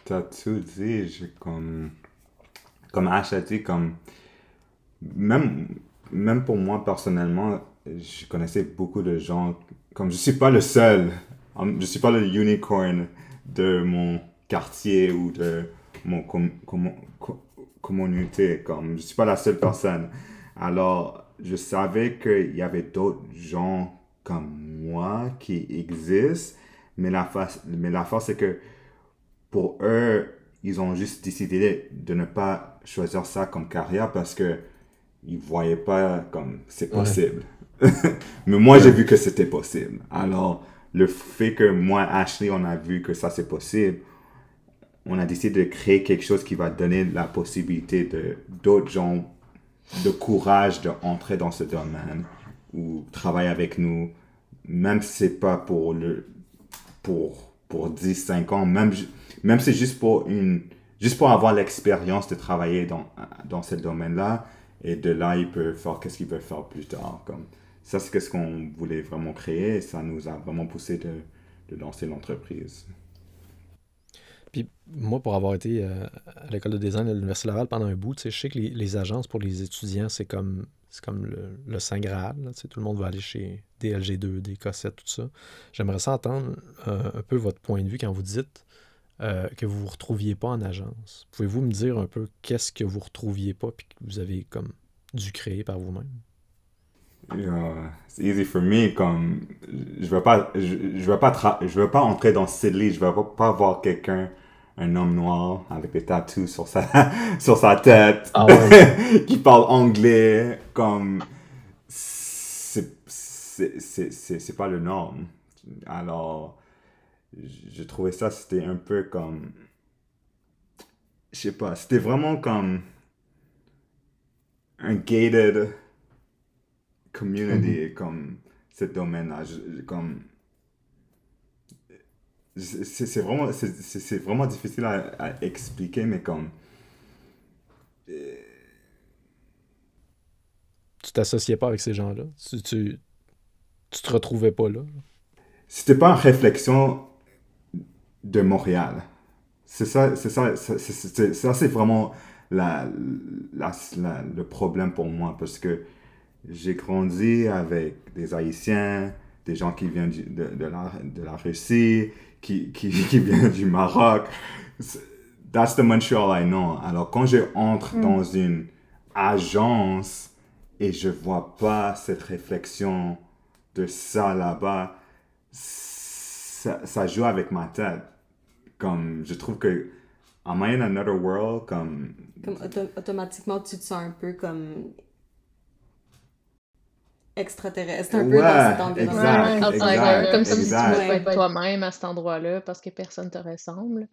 S5: T'as tout dit. Comme, comme Ash a dit, comme... Même, même pour moi, personnellement, je connaissais beaucoup de gens comme je suis pas le seul, je suis pas le unicorn de mon quartier ou de mon communauté, comme je suis pas la seule personne. Alors, je savais qu'il y avait d'autres gens comme moi qui existent, mais la face, mais la force c'est que pour eux, ils ont juste décidé de ne pas choisir ça comme carrière parce que ils voyaient pas comme c'est possible. Mais moi, j'ai vu que c'était possible. Alors, le fait que moi, Ashley, on a vu que ça c'est possible, on a décidé de créer quelque chose qui va donner la possibilité de d'autres gens de courage d'entrer dans ce domaine ou travailler avec nous, même si c'est pas pour le pour pour 10 5 ans, même même si c'est juste pour une juste pour avoir l'expérience de travailler dans dans ce domaine-là et de là il peut faire qu'est-ce qu'il veut faire plus tard comme ça, c'est ce qu'on voulait vraiment créer et ça nous a vraiment poussé de, de lancer l'entreprise.
S1: Moi, pour avoir été euh, à l'école de design de l'Université Laval pendant un bout, je sais que les, agences pour les étudiants, c'est comme c'est comme le, Saint Graal. tout le monde va aller chez DLG2, des Cossette, tout ça. J'aimerais ça entendre euh, un peu votre point de vue quand vous dites euh, que vous ne vous retrouviez pas en agence. Pouvez-vous me dire un peu qu'est-ce que vous ne retrouviez pas puis que vous avez comme dû créer par vous-même?
S5: c'est easy for me comme je veux pas je, veux pas je veux pas entrer dans Sidley je veux pas voir quelqu'un un homme noir avec des tattoos sur sa sur sa tête ah qui parle anglais comme c'est pas le norme alors je trouvais ça c'était un peu comme je sais pas c'était vraiment comme un gated community, mhm. comme ce domaine-là. Comme c'est vraiment c'est vraiment difficile à, expliquer mais comme
S1: euh, tu t'associais pas avec ces gens-là? Tu, tu, tu te retrouvais pas là?
S5: C'était pas une réflexion de Montréal. C'est ça c'est ça c'est ça c'est vraiment la, la, le problème pour moi parce que j'ai grandi avec des Haïtiens, des gens qui viennent de, de, la, de la Russie, qui, qui, qui viennent du Maroc. That's the Montreal I know. Alors, quand je entre mm. dans une agence et je vois pas cette réflexion de ça là-bas, ça, ça, joue avec ma tête. Comme, je trouve que Am I in another world? Comme,
S4: comme automatiquement, tu te sens un peu comme extraterrestre, un peu dans cet
S2: environnement. Comme si tu pouvais être toi-même à cet endroit-là parce que personne te ressemble.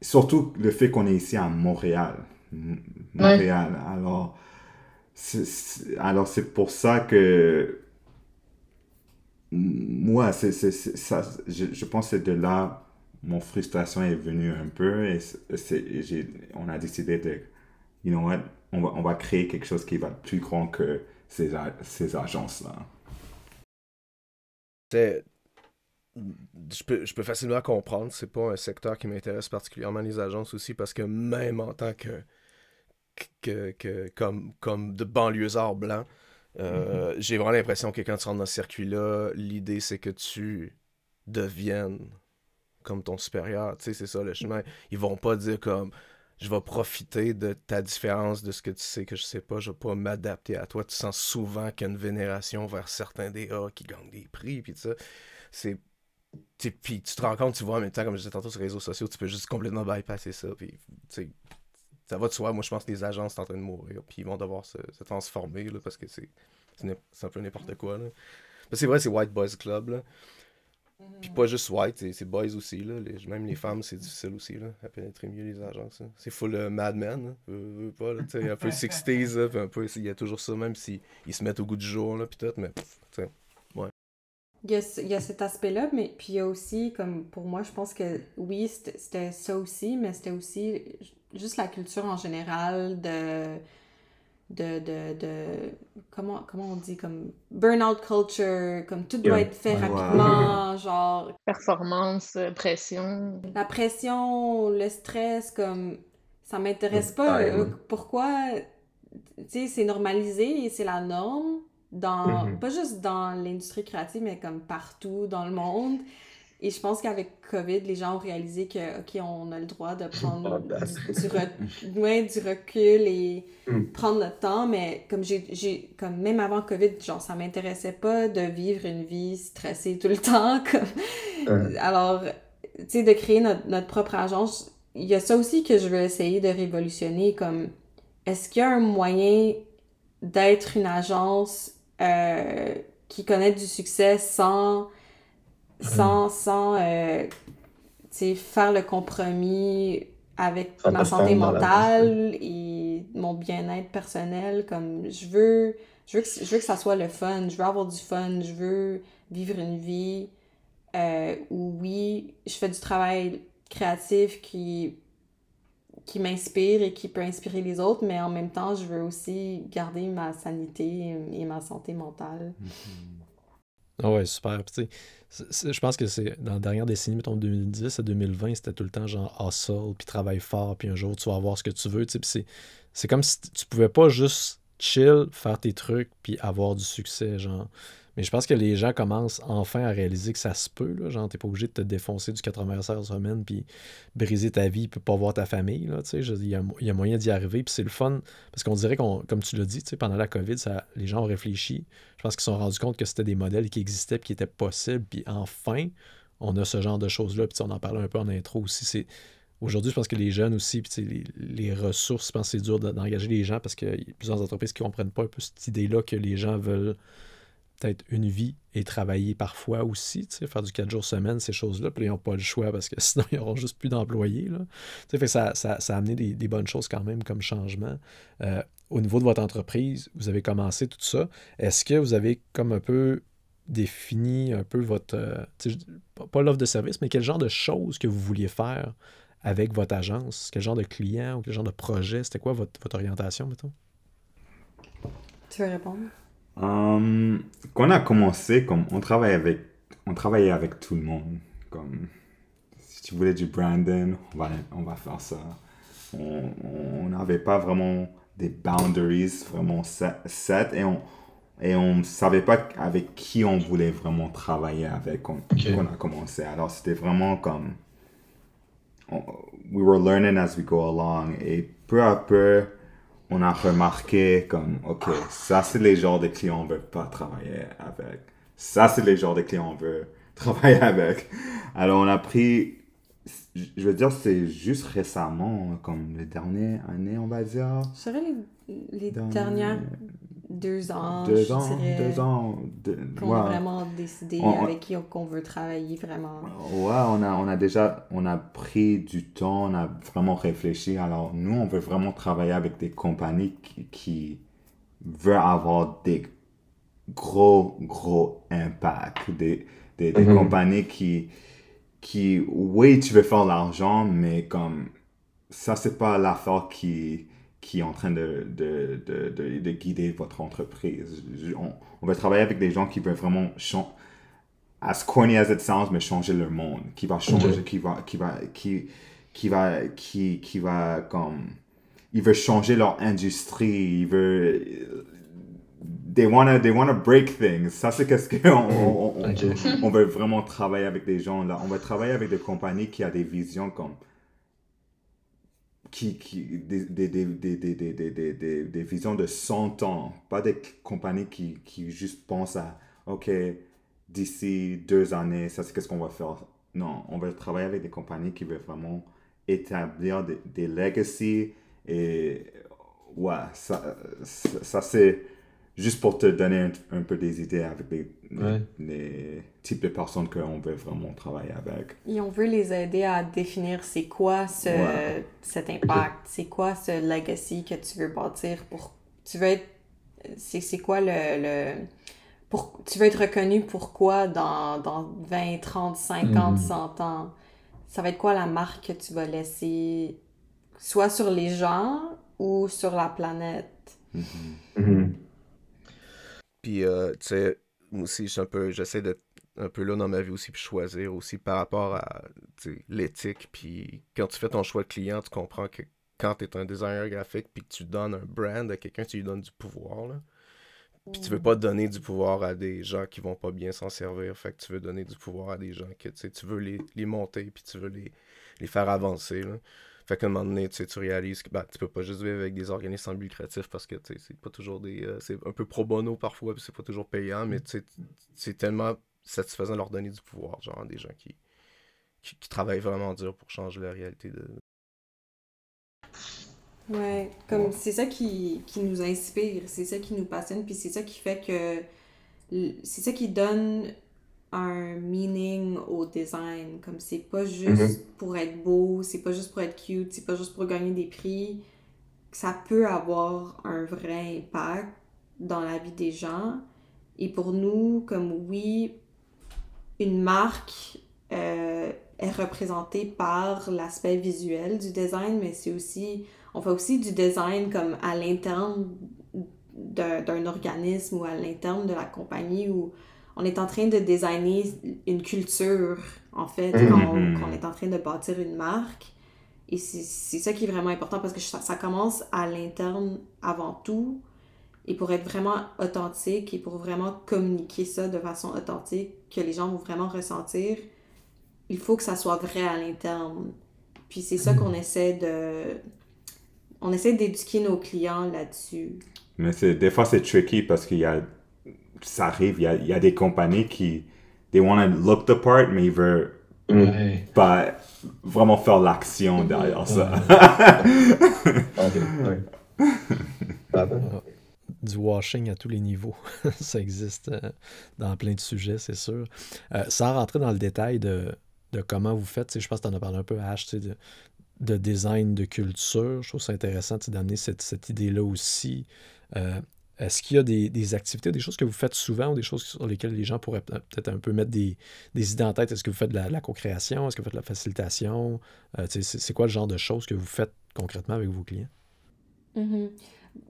S5: Surtout le fait qu'on est ici à Montréal. Montréal. Alors, c'est, alors c'est pour ça que moi, c'est, ça, je, je, pense que c'est de là mon frustration est venue un peu et c'est, on a décidé de, you know what, on va, on va créer quelque chose qui va être plus grand que ces, ces agences-là.
S3: Je peux, je peux facilement comprendre, c'est pas un secteur qui m'intéresse particulièrement les agences aussi parce que même en tant que, que, que comme, comme de banlieusard blanc, euh, mm-hmm. j'ai vraiment l'impression que quand tu rentres dans ce circuit-là, l'idée c'est que tu deviennes comme ton supérieur. Tu sais, c'est ça le chemin. Ils vont pas dire comme je vais profiter de ta différence, de ce que tu sais que je sais pas, je vais pas m'adapter à toi. Tu sens souvent qu'il y a une vénération vers certains DA qui gagnent des prix, puis ça. C'est. Puis tu te rends compte, tu vois en même temps, comme je disais tantôt sur les réseaux sociaux, tu peux juste complètement bypasser ça, puis ça va de soi. Moi, je pense que les agences sont en train de mourir, puis ils vont devoir se, transformer, là, parce que c'est un peu n'importe quoi. C'est vrai, c'est White Boys Club, là. Puis pas juste white, c'est boys aussi. Là. même les femmes, c'est difficile aussi là, à pénétrer mieux les agences. C'est full uh, Mad Men. Hein. pas, là, un peu 60s. un peu, il y a toujours ça, même s'ils se mettent au goût du jour. Là, puis tout, mais ouais.
S4: Il y, a, il y a cet aspect-là, mais puis il y a aussi, comme pour moi, je pense que oui, c'était ça aussi, mais c'était aussi juste la culture en général de de, de, de comment, comment on dit, comme burnout culture, comme tout doit être fait rapidement, genre...
S2: Performance, euh, pression.
S4: La pression, le stress, comme ça m'intéresse pas. Euh, pourquoi, tu sais, c'est normalisé et c'est la norme dans, mm-hmm. pas juste dans l'industrie créative, mais comme partout dans le monde. Et je pense qu'avec COVID, les gens ont réalisé que, OK, on a le droit de prendre du, du, recul et hmm. prendre notre temps, mais comme j'ai, comme même avant COVID, genre, ça m'intéressait pas de vivre une vie stressée tout le temps. Comme... Alors, tu sais, de créer notre, notre, propre agence, il y a ça aussi que je veux essayer de révolutionner, comme, est-ce qu'il y a un moyen d'être une agence euh, qui connaît du succès sans sans, sans euh, faire le compromis avec ma santé mentale et mon bien-être personnel. Comme je veux, je veux, que, je veux que ça soit le fun, je veux avoir du fun, je veux vivre une vie euh, où oui, je fais du travail créatif qui qui m'inspire et qui peut inspirer les autres, mais en même temps, je veux aussi garder ma sanité et ma santé mentale.
S1: Mm-hmm. Ah ouais, super. Tu je pense que c'est dans la dernière décennie, mettons 2010 à 2020, c'était tout le temps genre hustle, puis travaille fort, puis un jour tu vas avoir ce que tu veux. C'est comme si tu pouvais pas juste chill, faire tes trucs, puis avoir du succès. genre mais je pense que les gens commencent enfin à réaliser que ça se peut. Là. Genre, t'es pas obligé de te défoncer du 80 heures semaine puis briser ta vie puis pas voir ta famille. Là, il, y a, il y a moyen d'y arriver. Puis c'est le fun. Parce qu'on dirait qu'on, comme tu l'as dit, pendant la COVID, les gens ont réfléchi. Je pense qu'ils se sont rendus compte que c'était des modèles qui existaient et qui étaient possibles. Puis enfin, on a ce genre de choses-là. Puis on en parlait un peu en intro aussi. Aujourd'hui, je pense que les jeunes aussi, puis les, les ressources, je pense que c'est dur d'engager les gens parce qu'il y a plusieurs entreprises qui ne comprennent pas un peu cette idée-là que les gens veulent peut-être une vie et travailler parfois aussi, tu sais, faire du 4 jours semaine, ces choses-là, puis ils n'ont pas le choix parce que sinon ils n'auront juste plus d'employés. Tu sais, ça, ça, ça, a amené des, bonnes choses quand même comme changement. Euh, au niveau de votre entreprise, vous avez commencé tout ça. Est-ce que vous avez comme un peu défini un peu votre, euh, pas l'offre de service, mais quel genre de choses que vous vouliez faire avec votre agence? Quel genre de client ou quel genre de projet? C'était quoi votre, votre orientation, mettons?
S4: Tu veux répondre?
S5: Um, quand on a commencé, comme on travaillait avec, on travaillait avec tout le monde. Comme si tu voulais du Brandon, on va, on va faire ça. On n'avait pas vraiment des boundaries vraiment set, et on et on savait pas avec qui on voulait vraiment travailler avec quand, on a commencé. Alors c'était vraiment comme we were learning as we go along et peu à peu on a remarqué comme, OK, ça c'est les genres de clients qu'on veut pas travailler avec. Ça c'est les genres de clients qu'on veut travailler avec. Alors on a pris, je veux dire, c'est juste récemment, comme les dernières années, on va dire.
S4: Je dirais les, dernières deux ans.
S5: Deux ans, deux ans.
S4: qu'on a vraiment décidé avec qui on veut travailler vraiment.
S5: Ouais, on a, on a déjà, on a pris du temps, on a vraiment réfléchi. Alors, nous, on veut vraiment travailler avec des compagnies qui, qui veulent avoir des gros, gros impacts. Des, des, des mhm. compagnies qui, qui, oui, tu veux faire l'argent, mais comme, ça, c'est pas l'affaire qui qui est en train de, de, de, de guider votre entreprise. On, on, va travailler avec des gens qui veulent vraiment changer, as corny as it sounds, mais changer le monde, qui va changer, qui va, qui va, qui, qui va, qui, qui va comme, ils veulent changer leur industrie, ils veulent, they wanna, they wanna break things. Ça, c'est qu'est-ce qu'on on, on, on, veut vraiment travailler avec des gens là. On va travailler avec des compagnies qui ont des visions comme qui, qui, des, des, des, des, visions de 100 ans, pas des compagnies qui, qui juste pensent à, OK, d'ici deux années, ça c'est qu'est-ce qu'on va faire. Non, on va travailler avec des compagnies qui veulent vraiment établir des, legacies et ouais, ça, ça c'est juste pour te donner un, peu des idées avec les, types de personnes qu'on veut vraiment travailler avec.
S4: Et on veut les aider à définir c'est quoi ce, cet impact, c'est quoi ce legacy que tu veux bâtir pour... Tu veux être... C'est quoi le, le pour, tu veux être reconnu pourquoi dans, dans 20, 30, 50, 100 ans? Ça va être quoi la marque que tu vas laisser, soit sur les gens ou sur la planète?
S5: Mhm.
S6: Mhm.
S3: Puis, euh, tu sais, moi aussi, un peu, j'essaie d'être un peu là dans ma vie aussi, puis choisir aussi par rapport à l'éthique. Puis, quand tu fais ton choix de client, tu comprends que quand tu es un designer graphique, puis que tu donnes un brand à quelqu'un, tu lui donnes du pouvoir. Là. Puis tu veux pas donner du pouvoir à des gens qui vont pas bien s'en servir. Fait que tu veux donner du pouvoir à des gens que tu veux les, les monter puis tu veux les, les faire avancer. Là. Fait qu'à un moment donné, tu réalises que bah, tu peux pas juste vivre avec des organismes sans but lucratif parce que c'est pas toujours des. Euh, c'est un peu pro bono parfois, puis c'est pas toujours payant, mais c'est tellement satisfaisant de leur donner du pouvoir, genre des gens qui, qui, qui travaillent vraiment dur pour changer la réalité de,
S4: Ouais, comme c'est ça qui, qui nous inspire, c'est ça qui nous passionne, puis c'est ça qui fait que. C'est ça qui donne un meaning au design. Comme c'est pas juste
S6: Mhm.
S4: pour être beau, c'est pas juste pour être cute, c'est pas juste pour gagner des prix. Ça peut avoir un vrai impact dans la vie des gens. Et pour nous, comme oui, une marque euh, est représentée par l'aspect visuel du design, mais c'est aussi, on fait aussi du design comme à l'interne d'un organisme ou à l'interne de la compagnie où on est en train de designer une culture, en fait,
S6: Mhm.
S4: quand on, est en train de bâtir une marque. Et c'est ça qui est vraiment important parce que ça, ça commence à l'interne avant tout. Et pour être vraiment authentique et pour vraiment communiquer ça de façon authentique, que les gens vont vraiment ressentir, il faut que ça soit vrai à l'interne. Puis c'est ça qu'on essaie de... On essaie d'éduquer nos clients là-dessus.
S5: Mais c'est, des fois, c'est tricky parce qu'il y a, ça arrive, il y a, il y a des compagnies qui, they want to look the part, mais ils veulent
S6: Ouais.
S5: pas vraiment faire l'action derrière ça.
S1: Du washing à tous les niveaux. ça existe euh, dans plein de sujets, c'est sûr. Euh, sans rentrer dans le détail de, de comment vous faites, je pense que tu en as parlé un peu, Ash, tu sais, de, de design de culture. Je trouve ça intéressant d'amener cette, cette idée-là aussi. Euh, Est-ce qu'il y a des, activités, des choses que vous faites souvent ou des choses sur lesquelles les gens pourraient peut- peut-être un peu mettre des, idées en tête? Est-ce que vous faites de la, co-création? Est-ce que vous faites de la facilitation? Euh, c'est quoi le genre de choses que vous faites concrètement avec vos clients?
S4: Mhm.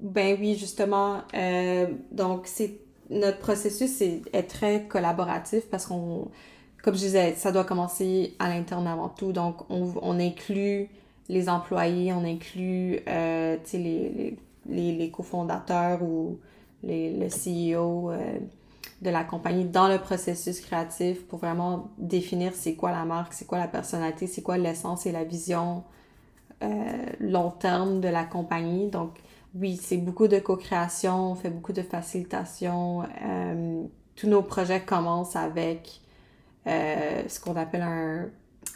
S4: Ben oui, justement. euh, donc, c'est notre processus est, très collaboratif parce qu'on, comme je disais, ça doit commencer à l'interne avant tout. Donc, on, on inclut les employés, on inclut euh, les, les, les, les cofondateurs ou les, le CEO euh, de la compagnie dans le processus créatif pour vraiment définir c'est quoi la marque, c'est quoi la personnalité, c'est quoi l'essence et la vision euh, long terme de la compagnie. Donc, oui, c'est beaucoup de co-création, on fait beaucoup de facilitation. Euh, tous nos projets commencent avec ce qu'on appelle un,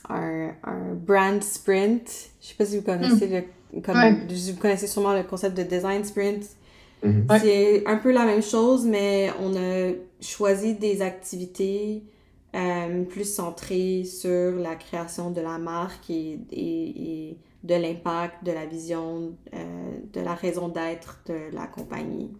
S4: un, un brand sprint. Je sais pas si vous connaissez le comme
S2: Ouais.
S4: vous connaissez sûrement le concept de design sprint.
S6: Mhm.
S2: Ouais.
S4: C'est un peu la même chose, mais on a choisi des activités euh, plus centrées sur la création de la marque et, et, et de l'impact, de la vision, euh, de la raison d'être de la compagnie.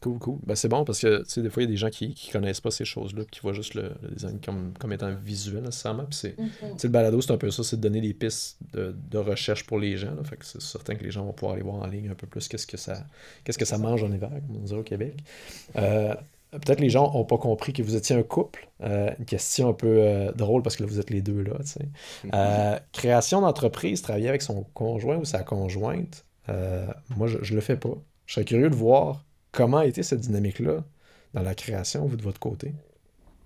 S1: Cool, cool. Ben, c'est bon parce que, tu sais, des fois, il y a des gens qui, qui connaissent pas ces choses-là, qui voient juste le, le design comme, comme étant visuel nécessairement. C'est, le balado, c'est un peu ça, c'est de donner des pistes de, de recherche pour les gens. Là. Fait que c'est certain que les gens vont pouvoir aller voir en ligne un peu plus qu'est-ce que ça, qu'est-ce que ça mange en hiver, comme on dirait au Québec. Euh, Peut-être les gens n'ont pas compris que vous étiez un couple. Euh, une question un peu euh, drôle parce que là, vous êtes les deux là. tu sais. Euh, création d'entreprise, travailler avec son conjoint ou sa conjointe, moi, je, je le fais pas. Je serais curieux de voir comment a été cette dynamique-là dans la création, vous, de votre côté?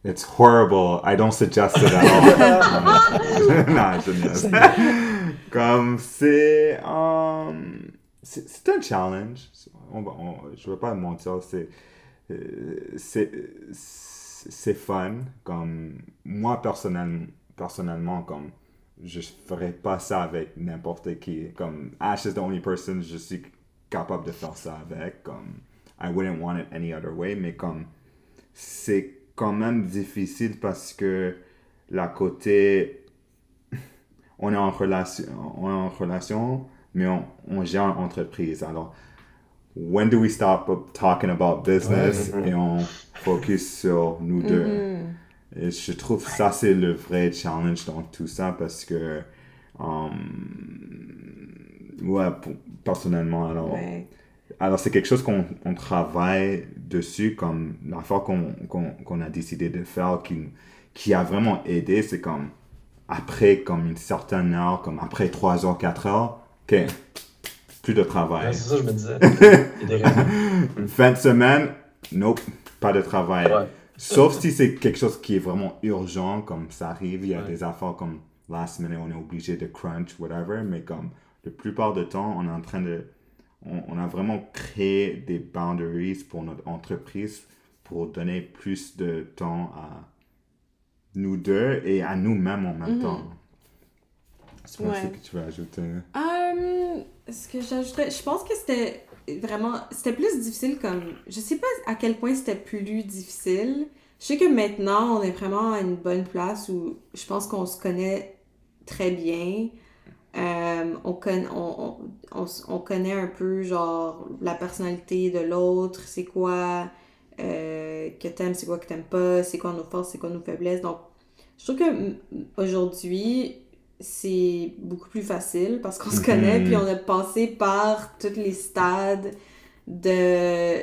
S5: It's horrible. I don't suggest it at all. non, je. Comme c'est, um, c'est c'est un challenge. On, va- on- je veux pas mentir, c'est euh, c'est c'est fun. Comme moi personnellement, personnellement comme je ferais pas ça avec n'importe qui. Comme Ash is the only person je suis capable de faire ça avec. Comme I wouldn't want it any other way. Mais comme c'est quand même difficile parce que la côté on est en relation on est en relation mais on, on gère une entreprise alors when do we stop talking about business et on focus sur nous deux?
S4: Mhm.
S5: Et je trouve que ça, c'est le vrai challenge dans tout ça parce que, um, ouais, pour- personnellement, alors,
S4: Ouais.
S5: Alors c'est quelque chose qu'on on travaille dessus, comme l'affaire qu'on a décidé de faire qui, qui a vraiment aidé, c'est comme après comme une certaine heure, comme après 3 heures, 4 heures, ok, plus de travail.
S6: Ouais, c'est ça, je me disais.
S5: Fin de semaine, nope, pas de travail.
S6: Ouais.
S5: Sauf si c'est quelque chose qui est vraiment urgent, comme ça arrive, il y a
S6: Ouais.
S5: des affaires comme last minute, on est obligé de crunch, whatever, mais comme la plupart du temps, on est en train de. On, on a vraiment créé des boundaries pour notre entreprise pour donner plus de temps à nous deux et à nous-mêmes en même
S4: Mhm.
S5: temps. Je pense
S4: Ouais.
S5: que tu veux ajouter?
S4: Hum, ce que j'ajouterais, je pense que c'était vraiment, c'était plus difficile comme, je sais pas à quel point c'était plus difficile. Je sais que maintenant, on est vraiment à une bonne place où je pense qu'on se connaît très bien. Euh, on, on, on, on, connaît un peu, genre, la personnalité de l'autre, c'est quoi euh, que t'aimes, c'est quoi que t'aimes pas, c'est quoi nos forces, c'est quoi nos faiblesses. Donc, je trouve que aujourd'hui, c'est beaucoup plus facile parce qu'on se connaît,
S5: Mhm.
S4: puis on a passé par tous les stades de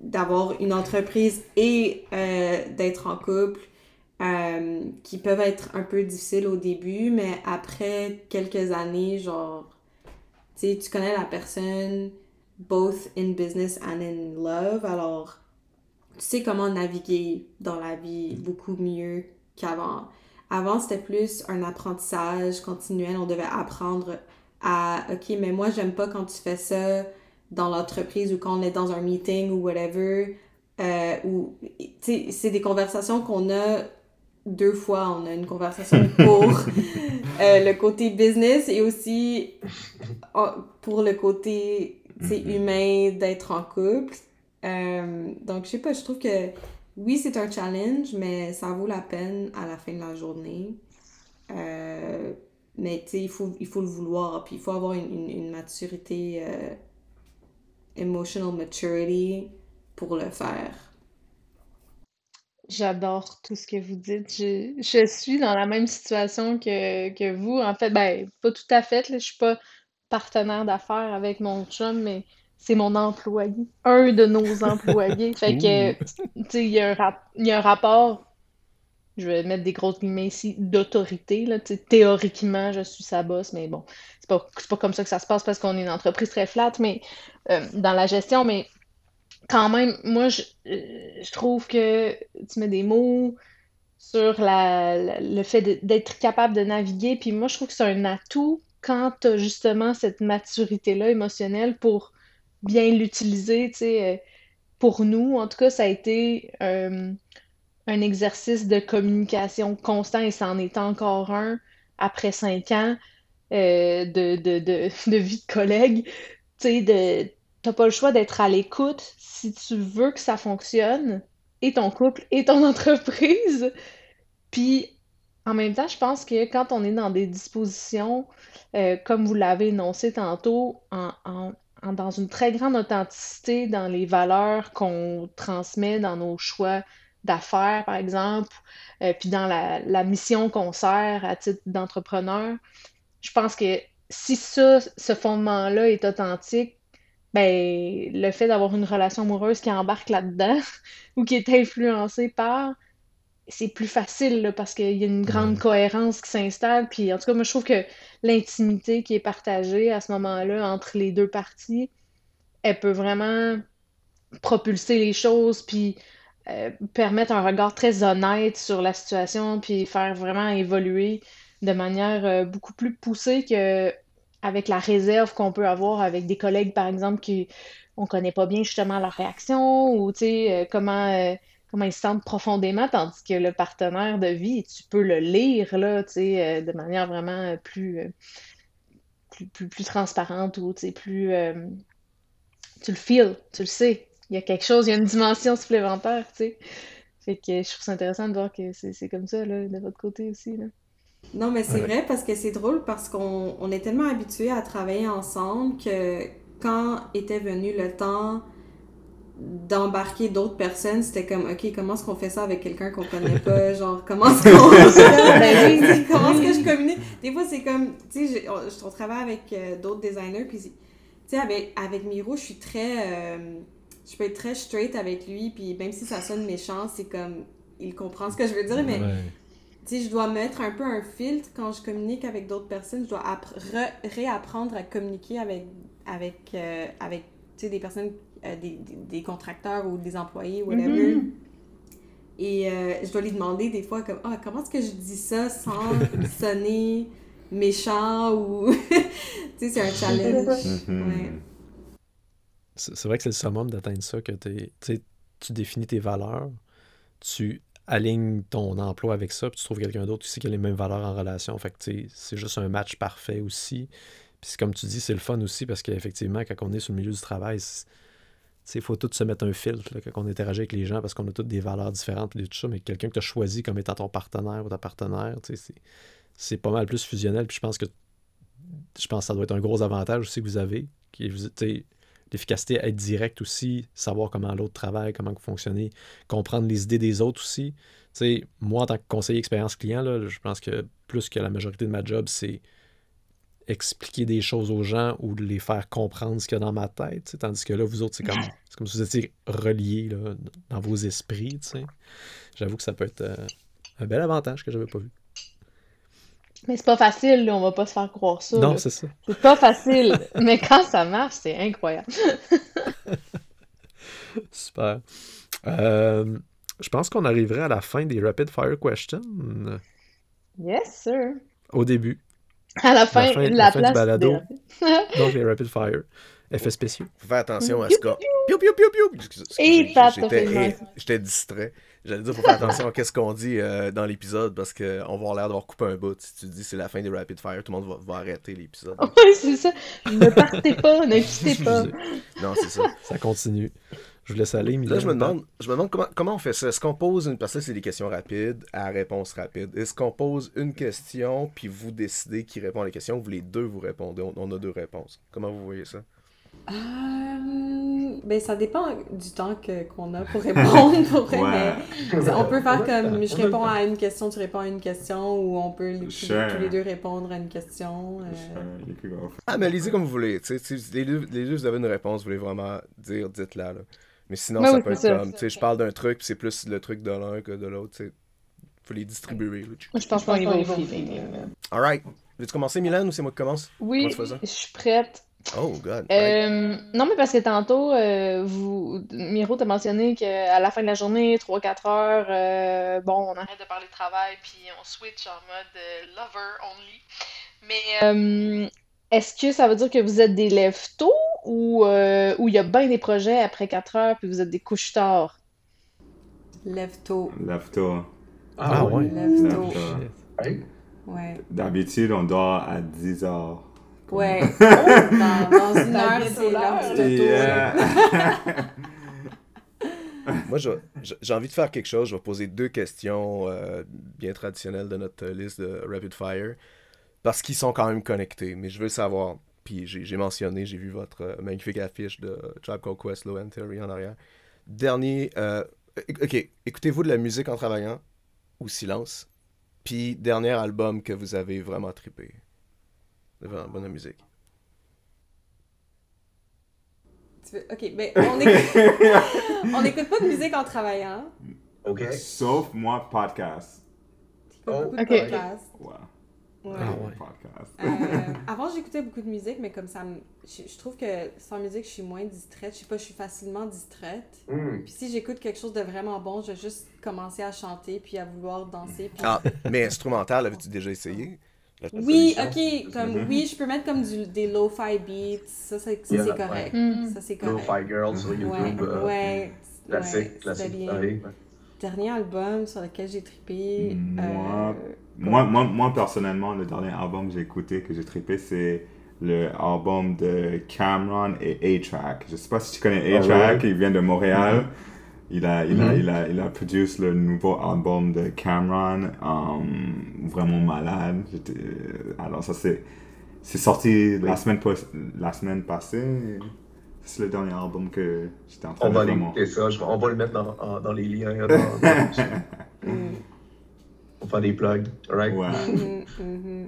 S4: d'avoir une entreprise et euh, d'être en couple euh, qui peuvent être un peu difficiles au début, mais après quelques années, genre, tu sais, tu connais la personne both in business and in love, alors tu sais comment naviguer dans la vie beaucoup mieux qu'avant. Avant, c'était plus un apprentissage continuel. On devait apprendre à, OK, mais moi, j'aime pas quand tu fais ça dans l'entreprise ou quand on est dans un meeting ou whatever. Euh, ou, c'est des conversations qu'on a deux fois. On a une conversation pour euh, le côté business et aussi euh, pour le côté,
S5: Mhm.
S4: humain d'être en couple. Euh, donc, je sais pas, je trouve que oui, c'est un challenge, mais ça vaut la peine à la fin de la journée. Euh, mais tu sais, il faut, il faut le vouloir, puis il faut avoir une, une, une maturité, euh, emotional maturity pour le faire.
S2: J'adore tout ce que vous dites. Je, je suis dans la même situation que, que vous. En fait, ben, pas tout à fait. Là, je suis pas partenaire d'affaires avec mon chum, mais c'est mon employé. Un de nos employés. Fait que, tu sais, il y a un rap- il y a un rapport, je vais mettre des grosses guillemets ici, d'autorité, là. Théoriquement, je suis sa boss, mais bon, c'est pas, pas comme ça que ça se passe parce qu'on est une entreprise très flat, mais euh, dans la gestion, mais quand même, moi, je, euh, je trouve que tu mets des mots sur le fait d'être capable de naviguer, puis moi, je trouve que c'est un atout quand tu as justement cette maturité-là émotionnelle pour bien l'utiliser, tu sais, euh, pour nous, en tout cas, ça a été euh, un exercice de communication constant et ça en est encore un après cinq ans de, vie de collègue. Tu sais, t'as pas le choix d'être à l'écoute si tu veux que ça fonctionne, et ton couple, et ton entreprise. Puis, en même temps, je pense que quand on est dans des dispositions, euh, comme vous l'avez énoncé tantôt, en, dans une très grande authenticité dans les valeurs qu'on transmet dans nos choix d'affaires, par exemple, euh, puis dans la, la mission qu'on sert à titre d'entrepreneur, je pense que si ça, ce fondement-là est authentique, ben, le fait d'avoir une relation amoureuse qui embarque là-dedans ou qui est influencée par, c'est plus facile là, parce qu'il y a une grande
S1: Ouais.
S2: cohérence qui s'installe. Puis en tout cas, moi, je trouve que l'intimité qui est partagée à ce moment-là entre les deux parties, elle peut vraiment propulser les choses, puis euh, permettre un regard très honnête sur la situation, puis faire vraiment évoluer de manière euh, beaucoup plus poussée que avec la réserve qu'on peut avoir avec des collègues, par exemple, qui on connaît pas bien justement leur réaction ou tu sais euh, comment euh, comment ils se sentent profondément, tandis que le partenaire de vie, tu peux le lire là, tu sais, euh, de manière vraiment plus, plus, plus, transparente ou tu sais, plus tu le feels, tu le sais. Il y a quelque chose, il y a une dimension supplémentaire, tu sais. Fait que je trouve ça intéressant de voir que c'est c'est comme ça là, de votre côté aussi là.
S4: Non, mais c'est
S1: Ouais.
S4: vrai parce que c'est drôle parce qu'on on est tellement habitués à travailler ensemble que quand était venu le temps d'embarquer d'autres personnes, c'était comme, OK, comment est-ce qu'on fait ça avec quelqu'un qu'on connaît pas? Genre, comment est-ce qu'on... Ben comment est-ce que je communique? Des fois, c'est comme, tu sais, je, travaille avec euh, d'autres designers, puis, tu sais, avec, avec Miro, je suis très... Euh, je peux être très straight avec lui, puis même si ça sonne méchant, c'est comme, il comprend ce que je veux dire, mais... sais, je dois mettre un peu un filtre quand je communique avec d'autres personnes. Je dois réapprendre à communiquer avec, avec, euh, avec des personnes euh, des, des, contracteurs ou des employés, whatever. Mm-hmm. Et euh, je dois lui demander des fois comme ah, comment est-ce que je dis ça sans sonner méchant ou tu sais c'est un challenge. Mm-hmm.
S1: C'est vrai que c'est le summum d'atteindre ça que tu définis tes valeurs, tu alignes ton emploi avec ça, puis tu trouves quelqu'un d'autre aussi qui a les mêmes valeurs en relation. Fait que c'est juste un match parfait aussi. Puis comme tu dis, c'est le fun aussi parce qu'effectivement, quand on est sur le milieu du travail, il faut tout se mettre un filtre quand on interagit avec les gens parce qu'on a toutes des valeurs différentes tout ça, mais quelqu'un que tu as choisi comme étant ton partenaire ou ta partenaire, c'est pas mal plus fusionnel. Puis je pense que je pense ça doit être un gros avantage aussi que vous avez. Qui l'efficacité, être direct aussi, savoir comment l'autre travaille, comment vous fonctionnez, comprendre les idées des autres aussi. moi, en tant que conseiller expérience client, là, je pense que plus que la majorité de ma job, c'est expliquer des choses aux gens ou de les faire comprendre ce qu'il y a dans ma tête. Tandis que là, vous autres, c'est comme, comme si vous étiez reliés là, dans vos esprits. J'avoue que ça peut être euh, un bel avantage que j'avais pas vu.
S2: Mais c'est pas facile, là, on va pas se faire croire ça.
S1: Non, c'est ça.
S2: C'est pas facile. mais quand ça marche, c'est incroyable.
S1: Super. Euh, je pense qu'on arriverait à la fin des rapid fire questions.
S2: Yes, sir.
S1: Au début.
S2: À la fin, la, la, place du
S1: balado. donc les rapid fire. Effets spéciaux.
S3: Faut faire attention à ce qu'on. Piou, piou, piou, piou. J'étais distrait. J'allais dire, faut faire attention à ce qu'on dit euh, dans l'épisode parce qu'on va avoir l'air d'avoir coupé un bout. Si tu dis c'est la fin des rapid fire, tout le monde va, va arrêter l'épisode.
S2: Oui, c'est ça. Ne partez pas, ne quittez pas.
S3: non, c'est ça.
S1: Ça continue. Je vous laisse aller,
S3: Là, je me demande, je me demande comment, comment on fait ça? Est-ce qu'on pose une. Parce que c'est des questions rapides à réponse rapide. Est-ce qu'on pose une question, puis vous décidez qui répond à la question, vous les deux vous répondez. On, a deux réponses. Comment vous voyez ça?
S4: Euh, ben, ça dépend du temps qu'on a pour répondre. Pour on peut faire comme je réponds à une question, tu réponds à une question, ou on peut tous les deux répondre à une question. Euh...
S3: Ah, mais lisez comme vous voulez. les, deux, les deux, vous avez une réponse, vous voulez vraiment dire, dites-la. Là. Mais sinon, ça peut être comme, tu sais, je parle d'un truc, puis c'est plus le truc de l'un que de l'autre, tu sais. Faut les distribuer.
S2: Je pense qu'on y va au
S3: Alright. Veux-tu commencer, Milan, ou c'est moi qui commence?
S2: Oui, je suis prête.
S3: Oh, God.
S2: Euh, non, mais parce que tantôt, euh, vous, Miro t'a mentionné qu'à la fin de la journée, 3-4 heures, euh, bon, on arrête de parler de travail, puis on switch en mode lover only. Mais est-ce que ça veut dire que vous êtes des lèvres tôt ou euh, il y a bien des projets après 4 heures puis vous êtes des couches tard?
S4: Lève tôt.
S5: Lève tôt.
S1: Ah, ah ouais.
S4: Lève tôt.
S5: Ouais. D'habitude, on dort à 10 heures.
S4: Ouais. dans, dans, une heure, c'est l'heure
S3: Moi, j'ai envie de faire quelque chose. Je vais poser deux questions euh, bien traditionnelles de notre liste de Rapid Fire parce qu'ils sont quand même connectés. Mais je veux savoir, puis j'ai mentionné, j'ai vu votre euh, magnifique affiche de Tribe Called Quest, Low and Theory en arrière. Dernier, euh, ok, écoutez-vous de la musique en travaillant ou silence? Puis dernier album que vous avez vraiment trippé? Vraiment bonne musique.
S4: Ok, mais on écoute... on écoute pas de musique en travaillant.
S5: Ok. Sauf moi, podcast.
S4: Oh, ok. Podcast.
S1: Ah
S4: euh, avant, j'écoutais beaucoup de musique, mais comme ça, je, trouve que sans musique, je suis moins distraite. Je sais pas, je suis facilement distraite. Hmm. Puis si j'écoute quelque chose de vraiment bon, je vais juste commencer à chanter puis à vouloir danser.
S3: Ah, mais instrumental, avais-tu déjà essayé?
S4: Oui, ok. Comme, mm-hmm. Oui, je peux mettre comme du, des lo-fi beats. Ça, c'est correct. Mm. Ça, c'est correct.
S6: Lo-fi Girl sur YouTube. Ouais,
S4: euh, ouais
S6: classique, classique.
S4: Dernier album sur lequel j'ai trippé.
S5: Moi, euh, moi, moi, moi, personnellement, le dernier album que j'ai écouté, que j'ai trippé, c'est le album de Cameron et A-Track. Je sais pas si tu connais A-Track, il vient de Montréal. Mm-hmm. Il a, il, a, mm-hmm. il, a, il a produit le nouveau album de Cameron, um, vraiment malade. Alors ça c'est C'est sorti la, semaine la semaine passée. C'est le dernier album que j'étais en train
S6: on
S5: de
S6: va ça. on va le mettre dans, dans les liens. Dans, on va faire des plugs. Right?
S5: Ouais.
S4: Mm-hmm, mm-hmm.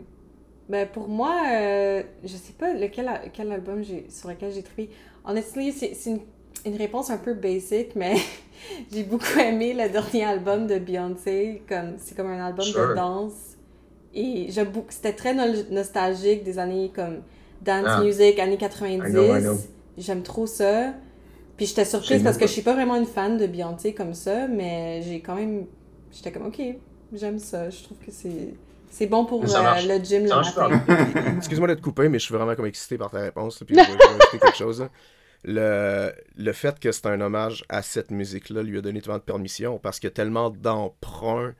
S4: Ben, pour moi, euh, je sais pas lequel, quel album sur lequel j'ai trouvé. Honnêtement, c'est une, une, réponse un peu basic, mais j'ai beaucoup aimé le dernier album de Beyoncé. Comme, c'est comme un album de danse. Et c'était très nostalgique des années comme dance ah. music, années 90. J'aime trop ça. Puis j'étais surprise parce que je suis pas vraiment une fan de Beyoncé comme ça, mais j'ai quand même. J'étais comme, ok, j'aime ça. Je trouve que c'est. C'est bon pour euh, le gym le matin.
S3: Excuse-moi de te couper, mais je suis vraiment comme excité par ta réponse. puis je vais, quelque chose. Le, le fait que c'est un hommage à cette musique-là lui a donné tellement de permission parce qu'il y a tellement d'emprunt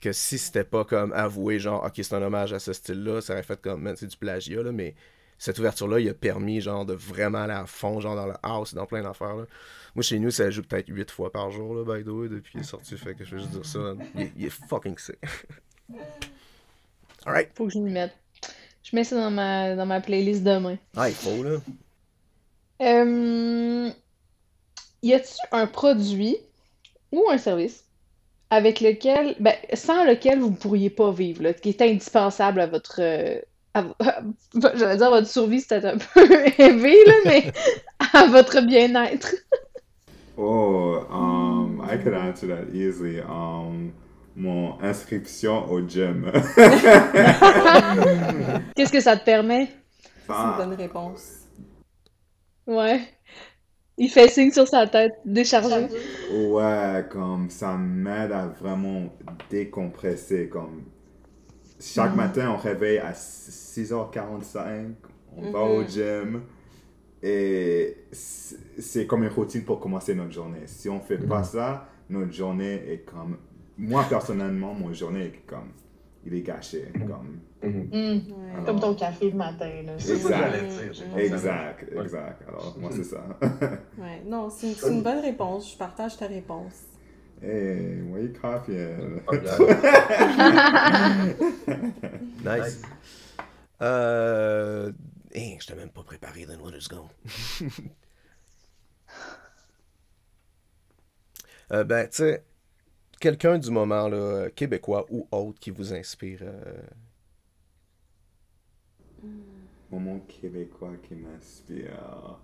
S3: que si c'était pas comme avoué, genre, ok, c'est un hommage à ce style-là, ça aurait fait comme, c'est du plagiat, là, mais cette ouverture-là, il a permis, genre, de vraiment aller à fond, genre, dans le house, dans plein d'affaires, Moi, chez nous, ça joue peut-être 8 fois par jour, là, by the way, depuis qu'il est sorti, fait que je vais juste dire ça. Il, est fucking sick. Alright.
S2: Faut que je m'y mette. Je mets ça dans ma, dans ma playlist demain.
S3: Ah, il faut, là.
S2: Euh... Y a-t-il un produit ou un service avec lequel, ben, sans lequel vous ne pourriez pas vivre, là, qui est indispensable à votre. Euh, j'allais dire votre survie, c'était un peu élevé, là, mais à votre bien-être.
S5: oh, um, I could answer that easily. Um, mon inscription au gym.
S2: Qu'est-ce que ça te permet?
S4: C'est une bonne réponse.
S2: Ouais. Il fait signe sur sa tête, déchargé.
S5: Ouais, comme ça m'aide à vraiment décompresser. Comme chaque mm. matin, on réveille à 6h45, on va au mm-hmm. gym. Et c'est comme une routine pour commencer notre journée. Si on fait pas mm. ça, notre journée est comme. Moi, personnellement, mon journée est comme il est gâché. Comme,
S2: mm.
S7: comme ton café le matin.
S5: C'est ça Exact, exact. Alors, moi, c'est ça.
S4: ouais. Non, c'est une, bonne réponse. Je partage ta réponse.
S5: Hey, oui, coffee.
S3: nice. Euh. Hey, je t'ai même pas préparé, then what is go? euh, ben, tu sais, quelqu'un du moment, là, québécois ou autre, qui vous inspire euh...
S5: Moment québécois qui m'inspire.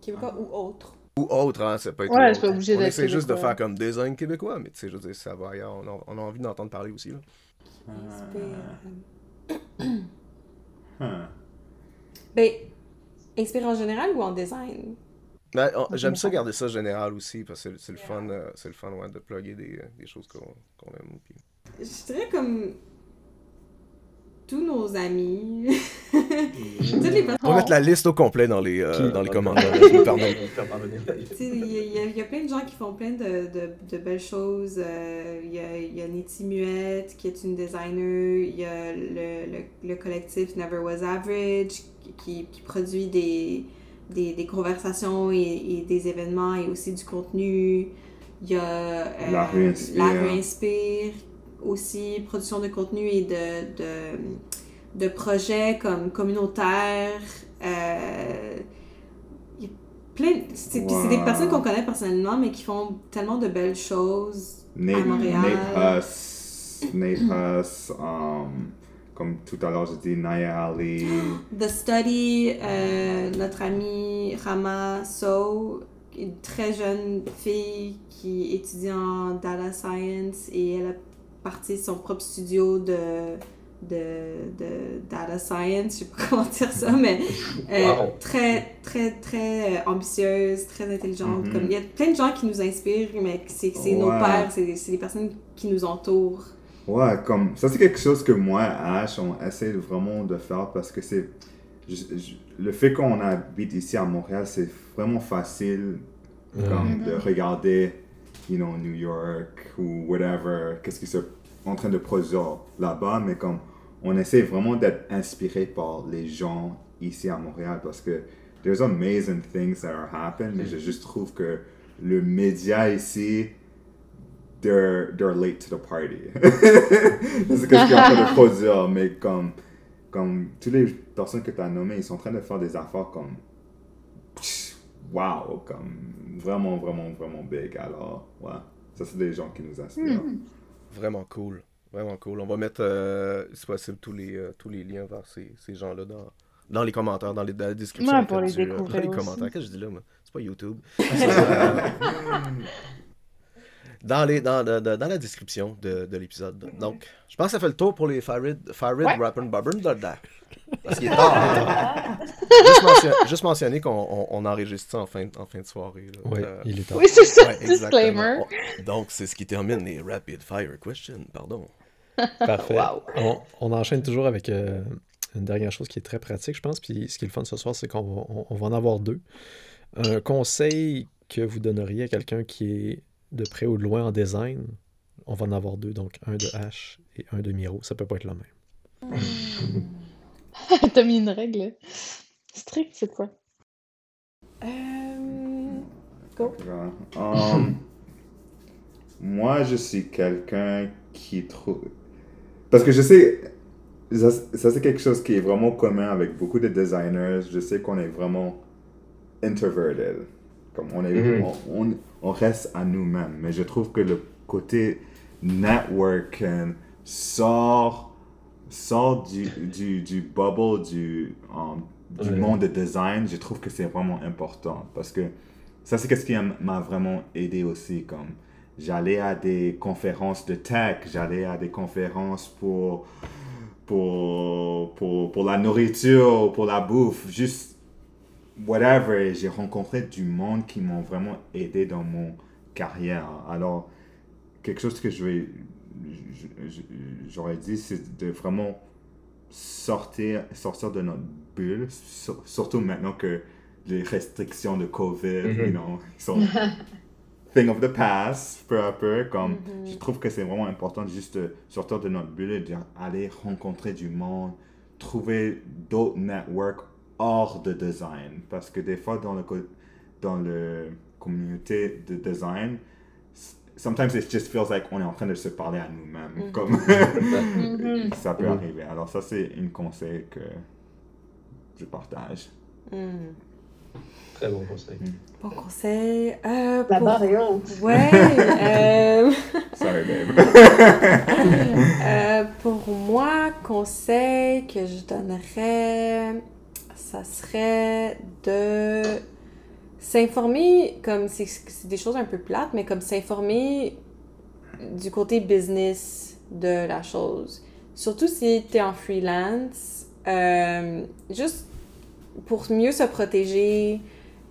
S4: Québécois ou autre?
S3: Ou autre, hein, c'est pas
S2: Ouais, c'est pas obligé d'être. On
S3: essaie juste de faire comme design québécois, mais tu sais, je veux dire, ça va ailleurs. On a, on a envie d'entendre parler aussi, là.
S4: Inspire. Huh. Ben, inspire en général ou en design?
S3: Ben, j'aime ça garder ça général aussi, parce que c'est le fun, euh, c'est le fun ouais, de plugger des, euh, des choses qu'on aime. Puis...
S4: Je dirais comme tous nos amis.
S3: On va mettre la liste au complet dans les, euh, dans les commentaires.
S4: Il y, a plein de gens qui font plein de, de, de belles choses. Il y, a, y a Niti Muette qui est une designer. Il y a le, le, le, collectif Never Was Average qui, qui produit des des, des conversations et, et, des événements et aussi du contenu. Il y a euh,
S5: La rue Inspire.
S4: La rue Inspire aussi, production de contenu et de, de, de projets comme communautaires. Euh, plein. C'est wow. des personnes qu'on connaît personnellement, mais qui font tellement de belles choses
S5: Nate,
S4: à Montréal.
S5: Nate Huss, Nate Huss, um, comme tout à l'heure, j'ai dit Naya Ali.
S4: The Study, euh, notre amie Rama So, une très jeune fille qui étudie en data science et elle a parti son propre studio de, de, de data science, je sais pas comment dire ça, mais euh, très, très, très euh, ambitieuse, très intelligente.
S5: Mm-hmm.
S4: comme, il y a plein de gens qui nous inspirent, mais c'est nos pères, c'est des personnes qui nous entourent.
S5: Ouais, comme ça c'est quelque chose que moi Ash on essaie vraiment de faire parce que c'est le fait qu'on habite ici à Montréal, c'est vraiment facile comme de regarder you know New York ou whatever, qu'est-ce qui est en train de produire là-bas, mais comme on essaie vraiment d'être inspiré par les gens ici à Montréal parce que there's amazing things that are happening, mais je juste trouve que le média ici they're, they're late to the party. c'est ce que je suis en train de produire, mais comme comme toutes les personnes que tu as nommées, ils sont en train de faire des affaires comme wow, comme vraiment, vraiment, vraiment big. Alors, ouais, ça c'est des gens qui nous inspirent.
S3: Mm. Vraiment cool. Vraiment cool. On va mettre, euh, si possible, tous les, euh, tous les liens vers ces, ces gens-là dans, dans les commentaires, dans, les, dans la description.
S2: Ouais, pour les
S3: du, euh,
S2: découvrir
S3: dans les
S2: aussi.
S3: commentaires. Qu'est-ce que je dis là, moi? C'est pas YouTube. Dans, les, dans, dans, dans la description de, de l'épisode. Donc, je pense que ça fait le tour pour les Farid, Farid
S2: Ouais.
S3: Rappin' Dada. Parce qu'il est tard. hein. juste, mention- juste mentionner qu'on on, on enregistre ça en fin, en fin de soirée. là.
S1: Oui,
S3: Euh,
S1: il est temps.
S2: Oui, c'est ça,
S3: ouais, exactement.
S2: disclaimer.
S3: On- Donc, c'est ce qui termine les Rapid Fire Questions. Pardon.
S1: Parfait.
S2: Wow.
S1: On, on enchaîne toujours avec euh, une dernière chose qui est très pratique, je pense. Puis ce qui est le fun ce soir, c'est qu'on va, on- on va en avoir deux. Un conseil que vous donneriez à quelqu'un qui est de près ou de loin en design, on va en avoir deux. Donc un de H et un de Miro. Ça peut pas être le même.
S2: T'as mis une règle stricte cette fois.
S4: Euh, Go.
S5: Um, moi, je suis quelqu'un qui trouve. Parce que je sais, ça, ça, c'est quelque chose qui est vraiment commun avec beaucoup de designers. Je sais qu'on est vraiment introverted. Comme on, est, on, on- on reste à nous-mêmes. Mais je trouve que le côté networking sort, sort du, du, du bubble du, um, du
S6: Ouais.
S5: monde de design. Je trouve que c'est vraiment important. Parce que ça, c'est ce qui m'a vraiment aidé aussi. Comme j'allais à des conférences de tech, j'allais à des conférences pour, pour, pour, pour la nourriture, pour la bouffe, juste whatever. J'ai rencontré du monde qui m'ont vraiment aidé dans mon carrière. Alors, quelque chose que je vais, j'aurais dit, c'est de vraiment sortir, sortir de notre bulle, sur- surtout maintenant que les restrictions de COVID,
S6: Mhm.
S5: you know, sont thing of the past, peu à peu, comme,
S4: Mhm.
S5: je trouve que c'est vraiment important de juste de sortir de notre bulle et d'aller rencontrer du monde, trouver d'autres networks hors de design, parce que des fois dans le, dans le communauté de design, sometimes it just feels like on est en train de se parler à nous-mêmes,
S4: Mhm.
S5: comme ça peut
S6: Mhm.
S5: arriver. Alors ça, c'est une conseil que je partage.
S4: Hmm.
S6: Très bon conseil.
S4: Bon conseil. Euh,
S7: La
S4: pour-
S7: barre est haute.
S4: Ouais. euh,
S5: Sorry, babe.
S4: euh, pour moi, conseil que je donnerais, ça serait de s'informer, comme c'est des choses un peu plates, mais comme s'informer du côté business de la chose. Surtout si tu es en freelance, euh, juste pour mieux se protéger,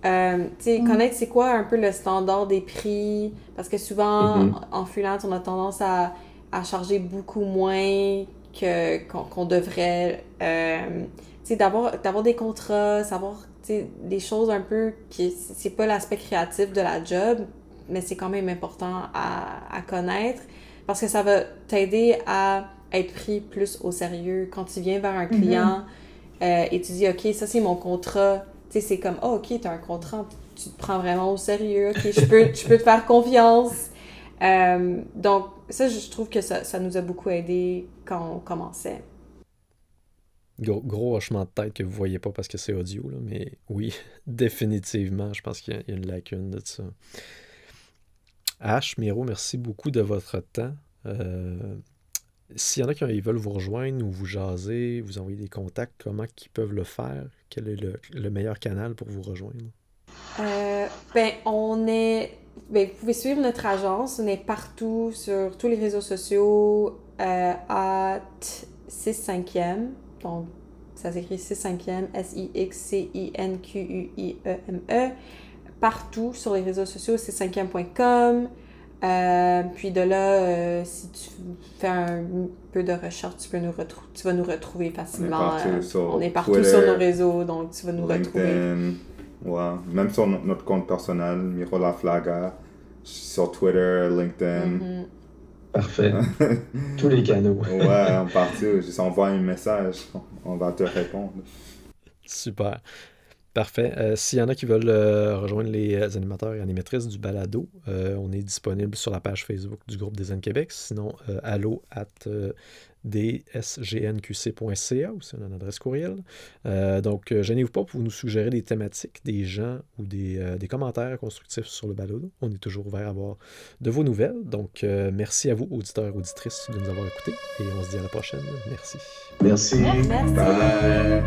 S4: euh, tu sais,
S2: Mm.
S4: connaître c'est quoi un peu le standard des prix, parce que souvent
S6: Mhm.
S4: en freelance, on a tendance à, à charger beaucoup moins qu'on devrait. Euh, d'avoir d'avoir des contrats, savoir tu sais, des choses un peu qui c'est pas l'aspect créatif de la job, mais c'est quand même important à, à connaître parce que ça va t'aider à être pris plus au sérieux quand tu viens vers un client euh, et tu dis ok ça c'est mon contrat. Tu sais c'est comme oh ok t'as un contrat tu te prends vraiment au sérieux. Ok je peux je peux te faire confiance. Euh, donc ça je trouve que ça, ça nous a beaucoup aidé quand on commençait
S1: Gros, hochement de tête que vous voyez pas parce que c'est audio, là, mais oui, définitivement, je pense qu'il y, a- une lacune de ça. H, Miro, merci beaucoup de votre temps. Euh, S'il y en a qui veulent vous rejoindre ou vous jaser, vous envoyer des contacts, comment ils peuvent le faire? Quel est le, le meilleur canal pour vous rejoindre?
S4: Euh, ben, on est. Ben, vous pouvez suivre notre agence. On est partout sur tous les réseaux sociaux euh, à 6 5e. Donc, ça s'écrit 6 5e, S-I-X-C-I-N-Q-U-I-E-M-E. Partout sur les réseaux sociaux, 6 5e.com. Euh, puis de là, euh, si tu fais un peu de recherche, tu, peux nous tu vas nous retrouver facilement.
S5: partout
S4: Euh,
S5: sur
S4: on est partout
S5: Twitter,
S4: sur nos réseaux, donc tu vas nous retrouver.
S5: Ouais. même sur no- notre compte personnel, Miro La Flaga, sur Twitter, LinkedIn.
S4: Mhm.
S6: Parfait. Tous les canaux.
S5: Ouais, on partit, juste envoie un message, on va te répondre.
S1: Super. Parfait. Euh, S'il y en a qui veulent euh, rejoindre les euh, animateurs et animatrices du balado, euh, on est disponible sur la page Facebook du groupe Design Québec. Sinon, euh, allo at euh, dsgnqc.ca ou c'est une adresse courriel. Euh, donc, euh, gênez-vous pas pour nous suggérer des thématiques, des gens ou des, euh, des commentaires constructifs sur le balado. On est toujours ouvert à avoir de vos nouvelles. Donc, euh, merci à vous, auditeurs et auditrices, de nous avoir écoutés et on se dit à la prochaine. Merci.
S6: Merci.
S4: Merci.
S5: Bye.